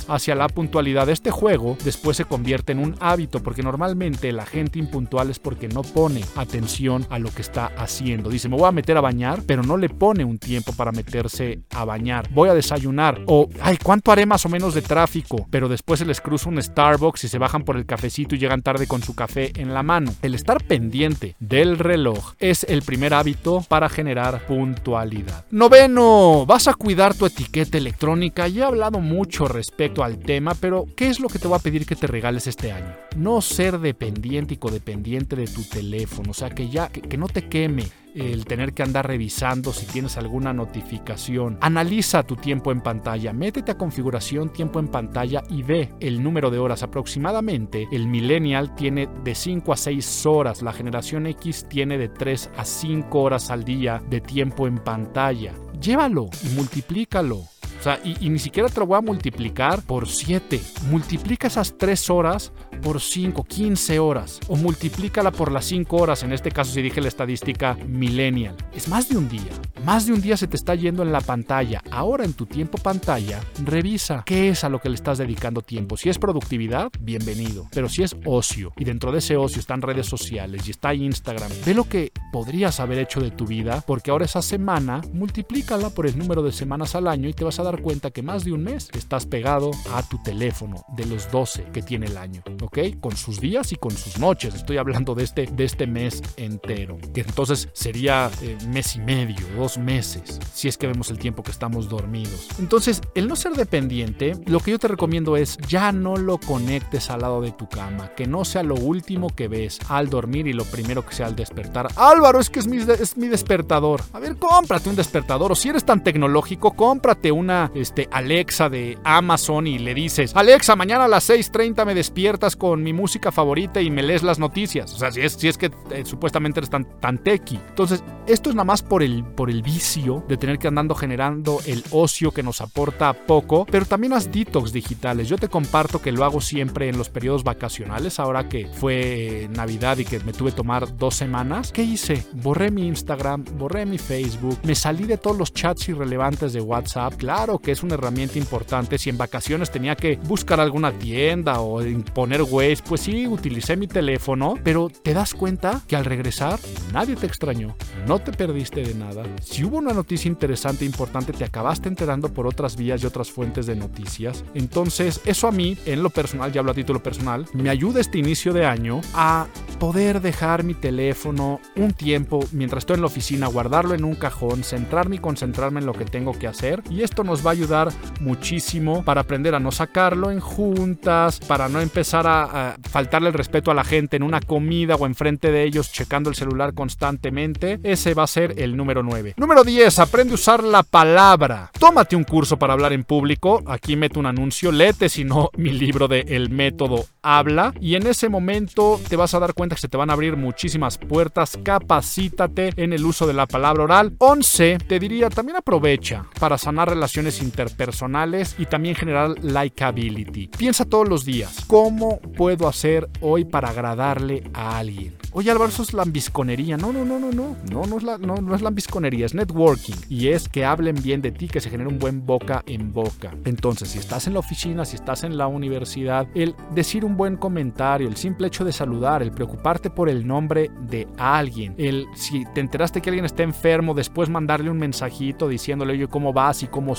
hacia la puntualidad. Este juego después se convierte en un hábito porque normalmente la gente impuntual es porque no pone atención a lo que está haciendo. Dice, me voy a meter a bañar, pero no le pone un tiempo para meterse a bañar. Voy a desayunar. O, ay, ¿cuánto haré más o menos de tráfico? Pero después se les cruza un Starbucks y se bajan por el cafecito y llegan tarde con su café en la mano. El estar pendiente del reloj es el primer hábito para generar puntualidad. Noveno, vas a cuidar tu etiqueta electrónica. Ya he hablado mucho respecto al tema, pero ¿qué es lo que te voy a pedir que te regales este año? No ser dependiente y codependiente de tu teléfono, o sea, que ya, que no te queme el tener que andar revisando si tienes alguna notificación. Analiza tu tiempo en pantalla, métete a configuración tiempo en pantalla y ve el número de horas. Aproximadamente el millennial tiene de 5 a 6 horas, la generación X tiene de 3 a 5 horas al día de tiempo en pantalla. Llévalo y multiplícalo. Sea, y, y, ni siquiera te lo voy a multiplicar por 7. Multiplica esas 3 horas por 5, 15 horas. O multiplícala por las 5 horas, en este caso si dije la estadística millennial. Es más de un día. Más de un día se te está yendo en la pantalla. Ahora en tu tiempo pantalla, revisa qué es a lo que le estás dedicando tiempo. Si es productividad, bienvenido. Pero si es ocio, y dentro de ese ocio están redes sociales y está Instagram, ve lo que podrías haber hecho de tu vida, porque ahora esa semana, multiplícala por el número de semanas al año y te vas a dar cuenta que más de un mes estás pegado a tu teléfono de los 12 que tiene el año. ¿ok? Con sus días y con sus noches. Estoy hablando de este, de este mes entero, que entonces sería eh, mes y medio, dos meses, si es que vemos el tiempo que estamos dormidos. Entonces, el no ser dependiente, lo que yo te recomiendo es ya no lo conectes al lado de tu cama, que no sea lo último que ves al dormir y lo primero que sea al despertar. Álvaro, es que es mi, es mi despertador. A ver, cómprate un despertador o si eres tan tecnológico, cómprate una este, Alexa de Amazon y le dices, Alexa, mañana a las 6.30 me despiertas con mi música favorita y me lees las noticias. O sea, si es, si es que eh, supuestamente eres tan, tan techy. Entonces, esto es nada más por el, por el vicio de tener que andando generando el ocio que nos aporta poco, pero también haz detox digitales. Yo te comparto que lo hago siempre en los periodos vacacionales, ahora que fue Navidad y que me tuve que tomar dos semanas. ¿Qué hice? Borré mi Instagram, borré mi Facebook, me salí de todos los chats irrelevantes de WhatsApp. Claro que es una herramienta importante. Si en vacaciones tenía que buscar alguna tienda o poner Waze, pues sí, utilicé mi teléfono, pero te das cuenta que al regresar nadie te extrañó, no te perdiste de nada. Si hubo una noticia interesante e importante, te acabaste enterando por otras vías y otras fuentes de noticias. Entonces, eso a mí, en lo personal, ya hablo a título personal, me ayuda este inicio de año a poder dejar mi teléfono un tiempo mientras estoy en la oficina, guardarlo en un cajón, centrarme y concentrarme en lo que tengo que hacer. Y esto nos va a ayudar muchísimo para aprender a no sacarlo en juntas, para no empezar a, faltarle el respeto a la gente en una comida o enfrente de ellos checando el celular constantemente. Ese va a ser el número 9. Número 10. Aprende a usar la palabra. Tómate un curso para hablar en público. Aquí meto un anuncio. Léete si no *laughs* mi libro de El método habla. Y en ese momento te vas a dar cuenta que se te van a abrir muchísimas puertas. Capacítate en el uso de la palabra oral. 11. Te diría también aprovecha para sanar relaciones interpersonales y también generar likability. Piensa todos los días, ¿cómo puedo hacer hoy para agradarle a alguien? Oye Álvaro, eso es lambisconería. No, no, no, no, no. No, no es, la, no, no es lambisconería, es networking. Y es que hablen bien de ti, que se genere un buen boca en boca. Entonces, si estás en la oficina, si estás en la universidad, el decir un buen comentario, el simple hecho de saludar, el preocuparte por el nombre de alguien, el si te enteraste que alguien está enfermo, después mandarle un mensajito diciéndole, oye, ¿cómo vas y cómo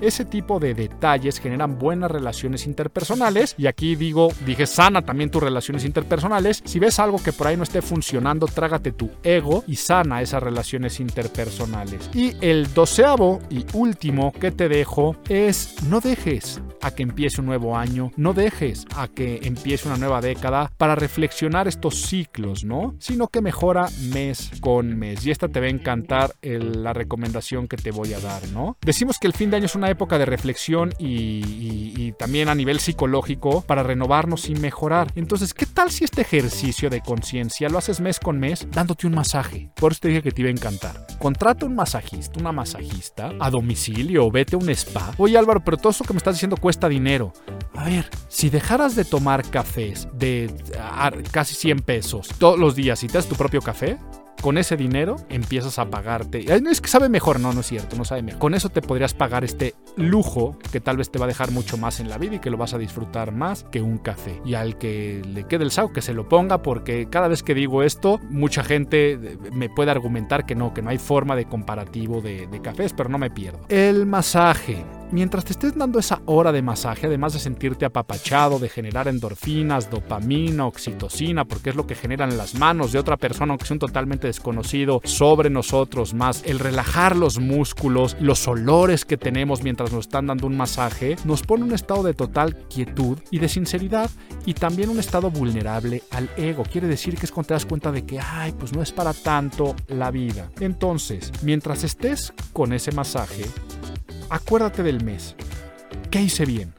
Ese tipo de detalles generan buenas relaciones interpersonales. Y aquí digo, dije, sana también tus relaciones interpersonales. Si ves algo que por ahí no esté funcionando, trágate tu ego y sana esas relaciones interpersonales. Y el doceavo y último que te dejo es no dejes a que empiece un nuevo año, no dejes a que empiece una nueva década para reflexionar estos ciclos, ¿no? Sino que mejora mes con mes. Y esta te va a encantar la recomendación que te voy a dar, ¿no? Decimos que el fin de año es una época de reflexión y, también a nivel psicológico para renovarnos y mejorar. Entonces, ¿qué tal si este ejercicio de conciencia lo haces mes con mes dándote un masaje? Por eso te dije que te iba a encantar. Contrata un masajista, una masajista a domicilio o vete a un spa. Oye Álvaro, pero todo eso que me estás diciendo cuesta dinero. A ver, si dejaras de tomar cafés de casi 100 pesos todos los días y te das tu propio café, con ese dinero empiezas a pagarte. Es que sabe mejor, no, no es cierto, no sabe mejor. Con eso te podrías pagar este lujo que tal vez te va a dejar mucho más en la vida y que lo vas a disfrutar más que un café. Y al que le quede el sao, que se lo ponga, porque cada vez que digo esto, mucha gente me puede argumentar que no, que no hay forma de comparativo de cafés, pero no me pierdo. El masaje mientras te estés dando esa hora de masaje, además de sentirte apapachado, de generar endorfinas, dopamina, oxitocina, porque es lo que generan las manos de otra persona, aunque sea un totalmente desconocido, sobre nosotros, más el relajar los músculos, los olores que tenemos mientras nos están dando un masaje, nos pone un estado de total quietud y de sinceridad y también un estado vulnerable al ego. Quiere decir que es cuando te das cuenta de que, ay, pues no es para tanto la vida. Entonces, mientras estés con ese masaje, acuérdate del mes. ¿Qué hice bien?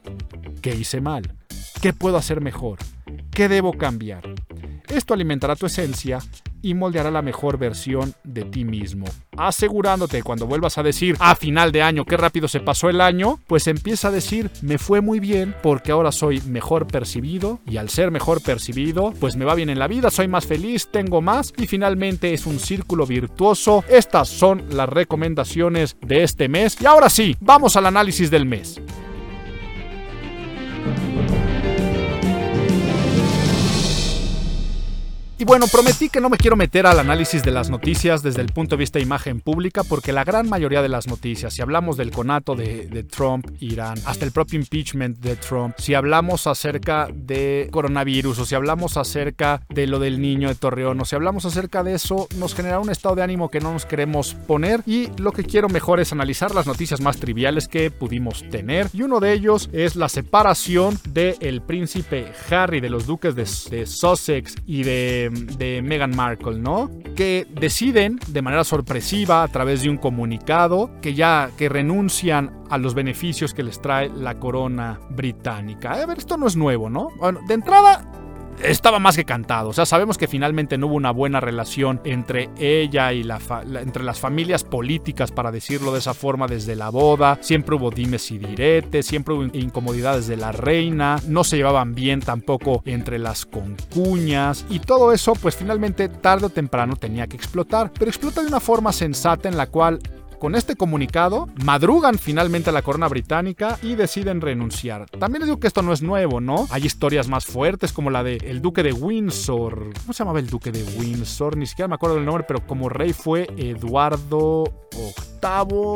¿Qué hice mal? ¿Qué puedo hacer mejor? ¿Qué debo cambiar? Esto alimentará tu esencia y moldeará la mejor versión de ti mismo. Asegurándote cuando vuelvas a decir a final de año qué rápido se pasó el año, pues empieza a decir me fue muy bien porque ahora soy mejor percibido y al ser mejor percibido pues me va bien en la vida, soy más feliz, tengo más y finalmente es un círculo virtuoso. Estas son las recomendaciones de este mes y ahora sí, vamos al análisis del mes. Y bueno, prometí que no me quiero meter al análisis de las noticias desde el punto de vista de imagen pública, porque la gran mayoría de las noticias, si hablamos del conato de, Trump, Irán, hasta el propio impeachment de Trump, si hablamos acerca de coronavirus, o si hablamos acerca de lo del niño de Torreón, o si hablamos acerca de eso, nos genera un estado de ánimo que no nos queremos poner. Y lo que quiero mejor es analizar las noticias más triviales que pudimos tener. Y uno de ellos es la separación del príncipe Harry, de los duques de Sussex y de de Meghan Markle, ¿no? Que deciden de manera sorpresiva a través de un comunicado que ya que renuncian a los beneficios que les trae la corona británica. A ver, esto no es nuevo, ¿no? Bueno, de entrada estaba más que cantado. O sea, sabemos que finalmente no hubo una buena relación entre ella y la, entre las familias políticas, para decirlo de esa forma, desde la boda. Siempre hubo dimes y diretes, siempre hubo incomodidades de la reina, no se llevaban bien tampoco entre las concuñas y todo eso, pues finalmente tarde o temprano tenía que explotar. Pero explota de una forma sensata en la cual con este comunicado, madrugan finalmente a la corona británica y deciden renunciar. También les digo que esto no es nuevo, ¿no? Hay historias más fuertes como la de el duque de Windsor. ¿Cómo se llamaba el duque de Windsor? Ni siquiera me acuerdo del nombre, pero como rey fue Eduardo VIII,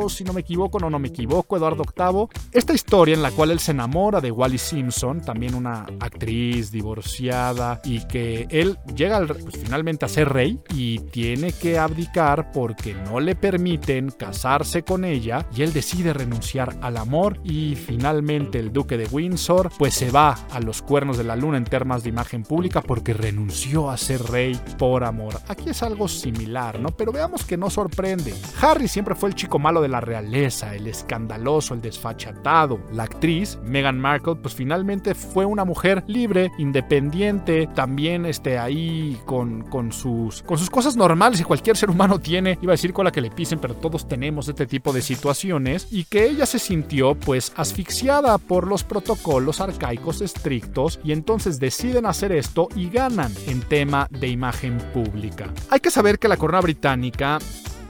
si no me equivoco, no, no me equivoco, Eduardo VIII. Esta historia en la cual él se enamora de Wally Simpson, también una actriz divorciada, y que él llega pues, finalmente a ser rey y tiene que abdicar porque no le permiten casarse con ella y él decide renunciar al amor y finalmente el duque de Windsor pues se va a los cuernos de la luna en temas de imagen pública porque renunció a ser rey por amor. Aquí es algo similar, ¿no? Pero veamos que no sorprende. Harry siempre fue el chico malo de la realeza, el escandaloso, el desfachatado. La actriz, Meghan Markle, pues finalmente fue una mujer libre, independiente, también este, ahí con, con, sus, con sus cosas normales que cualquier ser humano tiene. Iba a decir con la que le pisen, pero todos tenemos este tipo de situaciones. Y que ella se sintió pues asfixiada por los protocolos arcaicos estrictos y entonces deciden hacer esto y ganan en tema de imagen pública. Hay que saber que la corona británica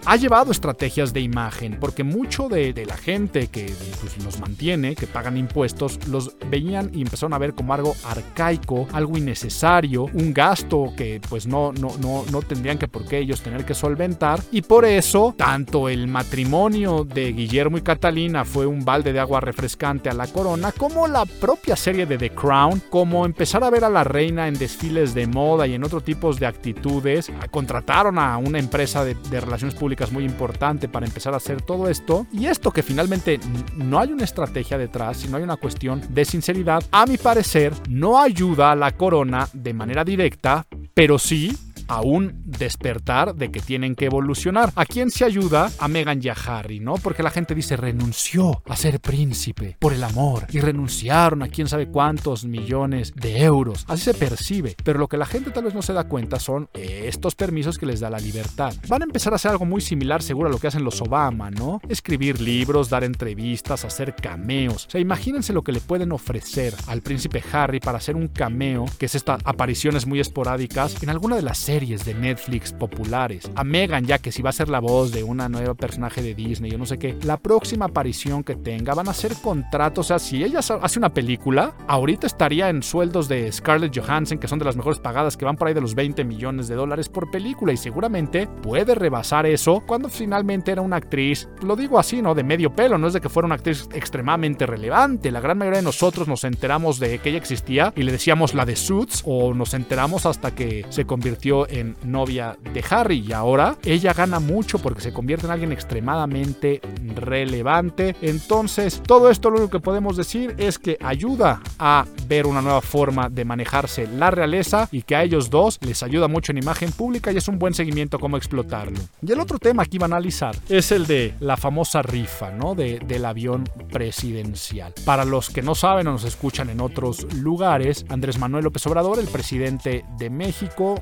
ha llevado estrategias de imagen, porque mucho de, la gente que pues, los mantiene, que pagan impuestos, los veían y empezaron a ver como algo arcaico, algo innecesario, un gasto que pues no, no, no, no tendrían que por qué ellos tener que solventar. Y por eso, tanto el matrimonio de Guillermo y Catalina fue un balde de agua refrescante a la corona, como la propia serie de The Crown, como empezar a ver a la reina en desfiles de moda y en otro tipos de actitudes. Contrataron a una empresa de relaciones públicas muy importante para empezar a hacer todo esto. Y esto que finalmente no hay una estrategia detrás, sino hay una cuestión de sinceridad, a mi parecer no ayuda a la corona de manera directa, pero sí a un despertar de que tienen que evolucionar. ¿A quién se ayuda? A Meghan y a Harry, ¿no? Porque la gente dice renunció a ser príncipe por el amor y renunciaron a quién sabe cuántos millones de euros. Así se percibe, pero lo que la gente tal vez no se da cuenta son estos permisos que les da la libertad. Van a empezar a hacer algo muy similar seguro a lo que hacen los Obama, ¿no? Escribir libros, dar entrevistas, hacer cameos. O sea, imagínense lo que le pueden ofrecer al príncipe Harry para hacer un cameo, que es estas apariciones muy esporádicas en alguna de las series de Netflix populares. A Megan, ya que si va a ser la voz de una nueva personaje de Disney, yo no sé qué, la próxima aparición que tenga van a ser contratos. O sea, si ella hace una película, ahorita estaría en sueldos de Scarlett Johansson, que son de las mejores pagadas, que van por ahí de los 20 millones de dólares por película, y seguramente puede rebasar eso cuando finalmente era una actriz, lo digo así, ¿no? De medio pelo, no es de que fuera una actriz extremadamente relevante. La gran mayoría de nosotros nos enteramos de que ella existía y le decíamos la de Suits, o nos enteramos hasta que se convirtió en novia de Harry y ahora ella gana mucho porque se convierte en alguien extremadamente relevante. Entonces, todo esto lo único que podemos decir es que ayuda a ver una nueva forma de manejarse la realeza y que a ellos dos les ayuda mucho en imagen pública y es un buen seguimiento cómo explotarlo. Y el otro tema que iban a analizar es el de la famosa rifa, ¿no? De, del avión presidencial. Para los que no saben o nos escuchan en otros lugares, Andrés Manuel López Obrador, el presidente de México,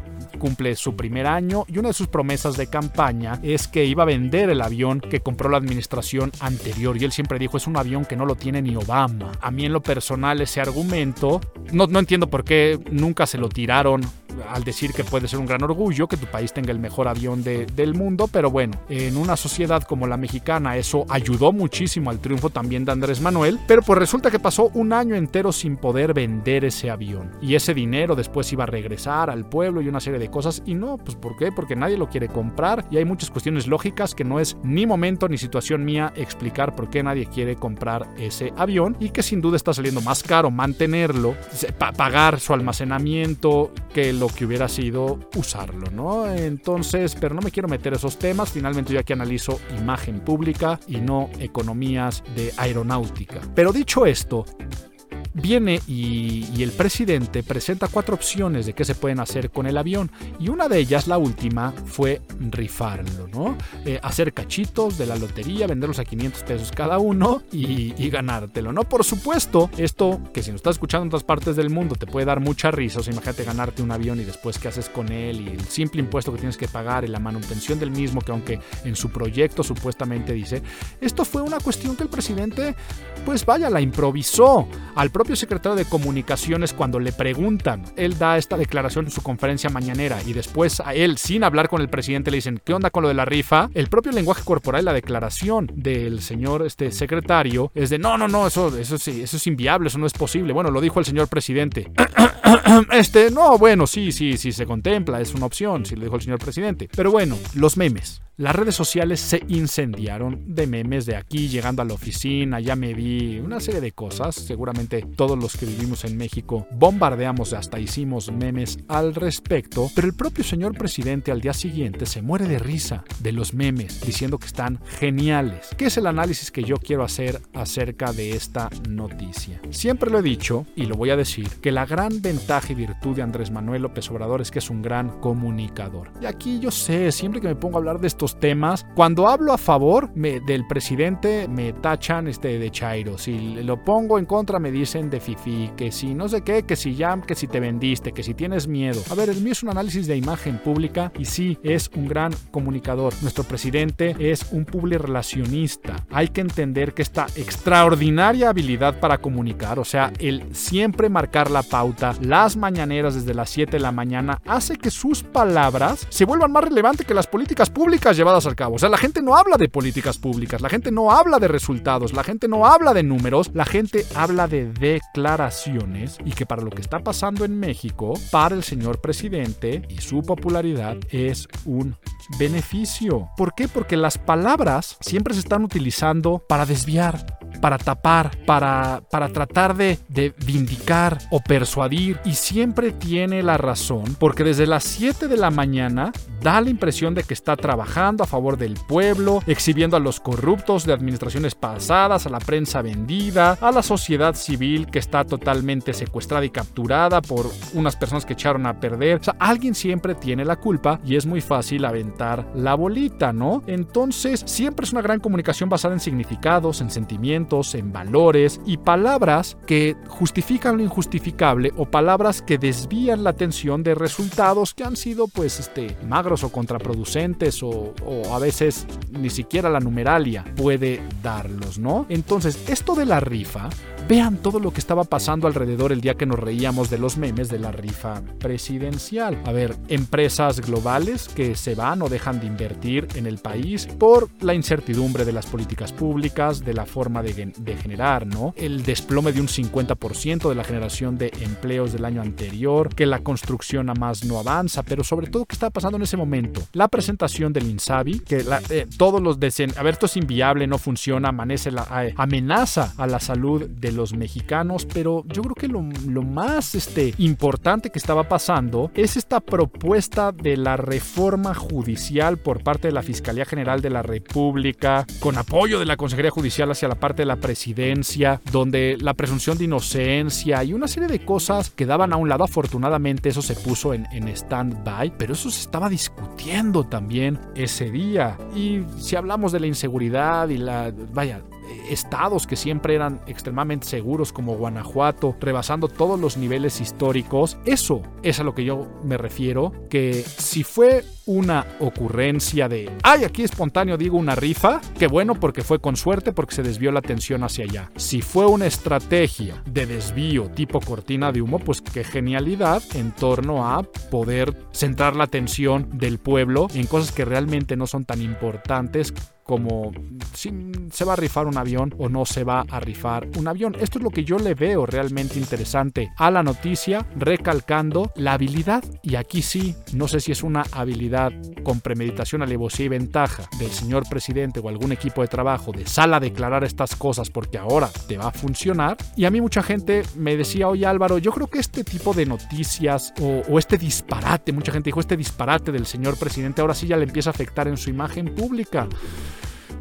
cumple su primer año y una de sus promesas de campaña es que iba a vender el avión que compró la administración anterior y él siempre dijo es un avión que no lo tiene ni Obama. A mí en lo personal ese argumento no, no entiendo por qué nunca se lo tiraron al decir que puede ser un gran orgullo que tu país tenga el mejor avión del mundo, pero bueno, en una sociedad como la mexicana eso ayudó muchísimo al triunfo también de Andrés Manuel, pero pues resulta que pasó un año entero sin poder vender ese avión y ese dinero después iba a regresar al pueblo y una serie de cosas y no, pues ¿por qué? Porque nadie lo quiere comprar y hay muchas cuestiones lógicas que no es ni momento ni situación mía explicar por qué nadie quiere comprar ese avión y que sin duda está saliendo más caro mantenerlo, pagar su almacenamiento, que lo que hubiera sido usarlo, ¿no? Entonces, pero no me quiero meter esos temas, finalmente yo aquí analizo imagen pública y no economías de aeronáutica. Pero dicho esto, viene y, el presidente presenta cuatro opciones de qué se pueden hacer con el avión y una de ellas, la última, fue rifarlo, ¿no? Eh, hacer cachitos de la lotería, venderlos a 500 pesos cada uno y, y, ganártelo, ¿no? Por supuesto, esto que si nos estás escuchando en otras partes del mundo te puede dar mucha risa, o sea, imagínate ganarte un avión y después qué haces con él y el simple impuesto que tienes que pagar y la manutención del mismo, que aunque en su proyecto supuestamente dice, esto fue una cuestión que el presidente, pues vaya, la improvisó. Al propio secretario de Comunicaciones cuando le preguntan, él da esta declaración en su conferencia mañanera y después a él, sin hablar con el presidente, le dicen, ¿qué onda con lo de la rifa? El propio lenguaje corporal y la declaración del señor este, secretario es de, no, no, no, eso, eso, sí, eso es inviable, eso no es posible. Bueno, lo dijo el señor presidente. *clears throat* este, no, bueno, sí, sí, sí se contempla, es una opción, sí lo dijo el señor presidente. Pero bueno, los memes. Las redes sociales se incendiaron de memes de aquí llegando a la oficina, ya me vi, una serie de cosas. Seguramente todos los que vivimos en México bombardeamos, hasta hicimos memes al respecto. Pero el propio señor presidente al día siguiente se muere de risa de los memes, diciendo que están geniales. ¿Qué es el análisis que yo quiero hacer acerca de esta noticia? Siempre lo he dicho y lo voy a decir, que la gran ventaja y virtud de Andrés Manuel López Obrador es que es un gran comunicador. Y aquí yo sé, siempre que me pongo a hablar de esto, temas. Cuando hablo a favor del presidente me tachan este, de Chairo. Si lo pongo en contra me dicen de Fifi. Que si no sé qué, que si ya, que si te vendiste, que si tienes miedo. A ver, el mío es un análisis de imagen pública y sí, es un gran comunicador. Nuestro presidente es un relacionista. Hay que entender que esta extraordinaria habilidad para comunicar, o sea, el siempre marcar la pauta, las mañaneras desde las 7 de la mañana, hace que sus palabras se vuelvan más relevantes que las políticas públicas llevadas al cabo. O sea, la gente no habla de políticas públicas, la gente no habla de resultados, la gente no habla de números, la gente habla de declaraciones y que para lo que está pasando en México, para el señor presidente y su popularidad es un beneficio. ¿Por qué? Porque las palabras siempre se están utilizando para desviar, para tapar, para, para tratar de, de, vindicar o persuadir y siempre tiene la razón porque desde las 7 de la mañana da la impresión de que está trabajando a favor del pueblo, exhibiendo a los corruptos de administraciones pasadas, a la prensa vendida, a la sociedad civil que está totalmente secuestrada y capturada por unas personas que echaron a perder. O sea, alguien siempre tiene la culpa y es muy fácil aventar la bolita, ¿no? Entonces, siempre es una gran comunicación basada en significados, en sentimientos, en valores y palabras que justifican lo injustificable o palabras que desvían la atención de resultados que han sido pues este magros o contraproducentes o, o, a veces ni siquiera la numeralia puede darlos, ¿no? Entonces, esto de la rifa, vean todo lo que estaba pasando alrededor el día que nos reíamos de los memes de la rifa presidencial. A ver, empresas globales que se van o dejan de invertir en el país por la incertidumbre de las políticas públicas, de la forma de, de generar, ¿no? El desplome de un 50% de la generación de empleos del año anterior, que la construcción a más no avanza, pero sobre todo, ¿qué está pasando en ese momento? La presentación del INSABI, que la, eh, todos los dicen, a ver, esto es inviable, no funciona, amanece la eh, amenaza a la salud de los mexicanos, pero yo creo que lo, lo más este, importante que estaba pasando es esta propuesta de la reforma judicial por parte de la Fiscalía General de la República, con apoyo de la Consejería Judicial hacia la parte de la presidencia, donde la presunción de inocencia y una serie de cosas quedaban a un lado. Afortunadamente eso se puso en, en stand-by, pero eso se estaba discutiendo también ese día. Y si hablamos de la inseguridad y la, vaya, estados que siempre eran extremadamente seguros como Guanajuato, rebasando todos los niveles históricos. Eso es a lo que yo me refiero, que si fue una ocurrencia de, ay, aquí espontáneo digo una rifa, que bueno porque fue con suerte porque se desvió la atención hacia allá. Si fue una estrategia de desvío tipo cortina de humo, pues qué genialidad en torno a poder centrar la atención del pueblo en cosas que realmente no son tan importantes como si se va a rifar un avión o no se va a rifar un avión. Esto es lo que yo le veo realmente interesante a la noticia, recalcando la habilidad, y aquí sí, no sé si es una habilidad con premeditación, alevosía y ventaja del señor presidente o algún equipo de trabajo de sala a declarar estas cosas porque ahora te va a funcionar. Y a mí mucha gente me decía, oye Álvaro, yo creo que este tipo de noticias o, o este disparate, mucha gente dijo, este disparate del señor presidente ahora sí ya le empieza a afectar en su imagen pública.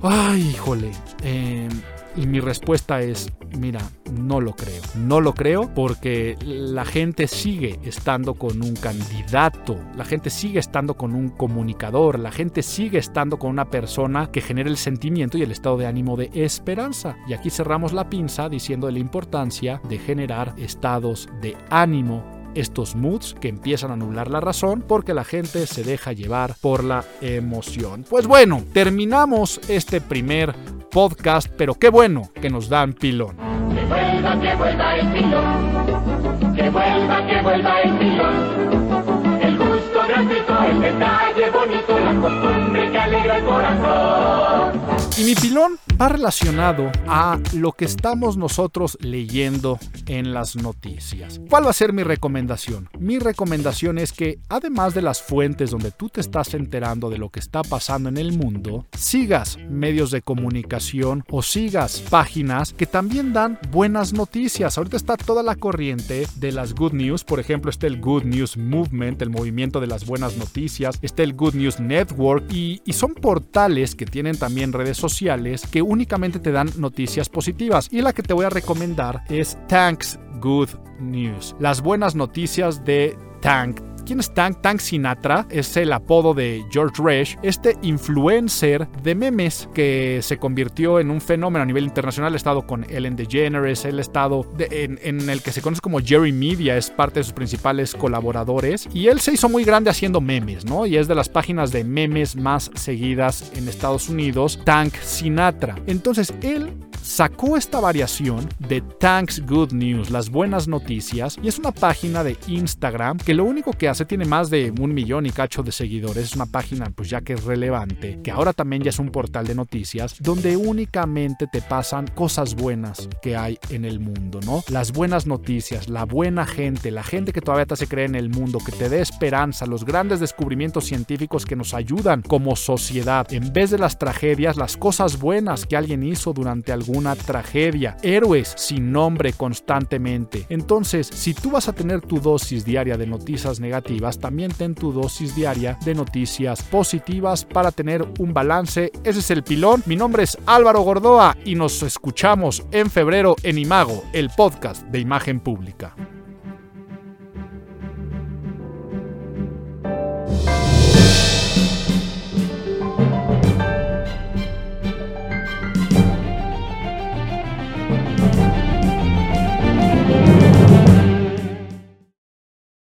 Ay, híjole. Eh, Y mi respuesta es, mira, no lo creo. No lo creo porque la gente sigue estando con un candidato, la gente sigue estando con un comunicador, la gente sigue estando con una persona que genera el sentimiento y el estado de ánimo de esperanza. Y aquí cerramos la pinza diciendo de la importancia de generar estados de ánimo estos moods que empiezan a nublar la razón porque la gente se deja llevar por la emoción. Pues bueno, terminamos este primer podcast, pero qué bueno que nos dan pilón. Que vuelva, que vuelva el pilón. Que vuelva, que vuelva el pilón. El gusto gratuito, el detalle bonito, la costumbre alegra el corazón. Y mi pilón va relacionado a lo que estamos nosotros leyendo en las noticias. ¿Cuál va a ser mi recomendación? Mi recomendación es que además de las fuentes donde tú te estás enterando de lo que está pasando en el mundo, sigas medios de comunicación o sigas páginas que también dan buenas noticias. Ahorita está toda la corriente de las good news, por ejemplo, está el Good News Movement, el movimiento de las buenas noticias, está el Good News Network y, y son portales que tienen también redes sociales que únicamente te dan noticias positivas. Y la que te voy a recomendar es Tanks Good News. Las buenas noticias de Tank ¿Quién es Tank? Tank Sinatra es el apodo de George Resch, este influencer de memes que se convirtió en un fenómeno a nivel internacional. Ha estado con Ellen DeGeneres, el estado en, en, el que se conoce como Jerry Media, es parte de sus principales colaboradores. Y él se hizo muy grande haciendo memes, ¿no? Y es de las páginas de memes más seguidas en Estados Unidos, Tank Sinatra. Entonces él sacó esta variación de Tanks Good News, las buenas noticias, y es una página de Instagram que lo único que hace tiene más de un millón y cacho de seguidores, es una página pues ya que es relevante, que ahora también ya es un portal de noticias, donde únicamente te pasan cosas buenas que hay en el mundo, ¿no? Las buenas noticias, la buena gente, la gente que todavía te hace creer en el mundo, que te dé esperanza, los grandes descubrimientos científicos que nos ayudan como sociedad, en vez de las tragedias, las cosas buenas que alguien hizo durante algún una tragedia, héroes sin nombre constantemente. Entonces, si tú vas a tener tu dosis diaria de noticias negativas, también ten tu dosis diaria de noticias positivas para tener un balance. Ese es el pilón. Mi nombre es Álvaro Gordoa y nos escuchamos en febrero en Imago, el podcast de imagen pública.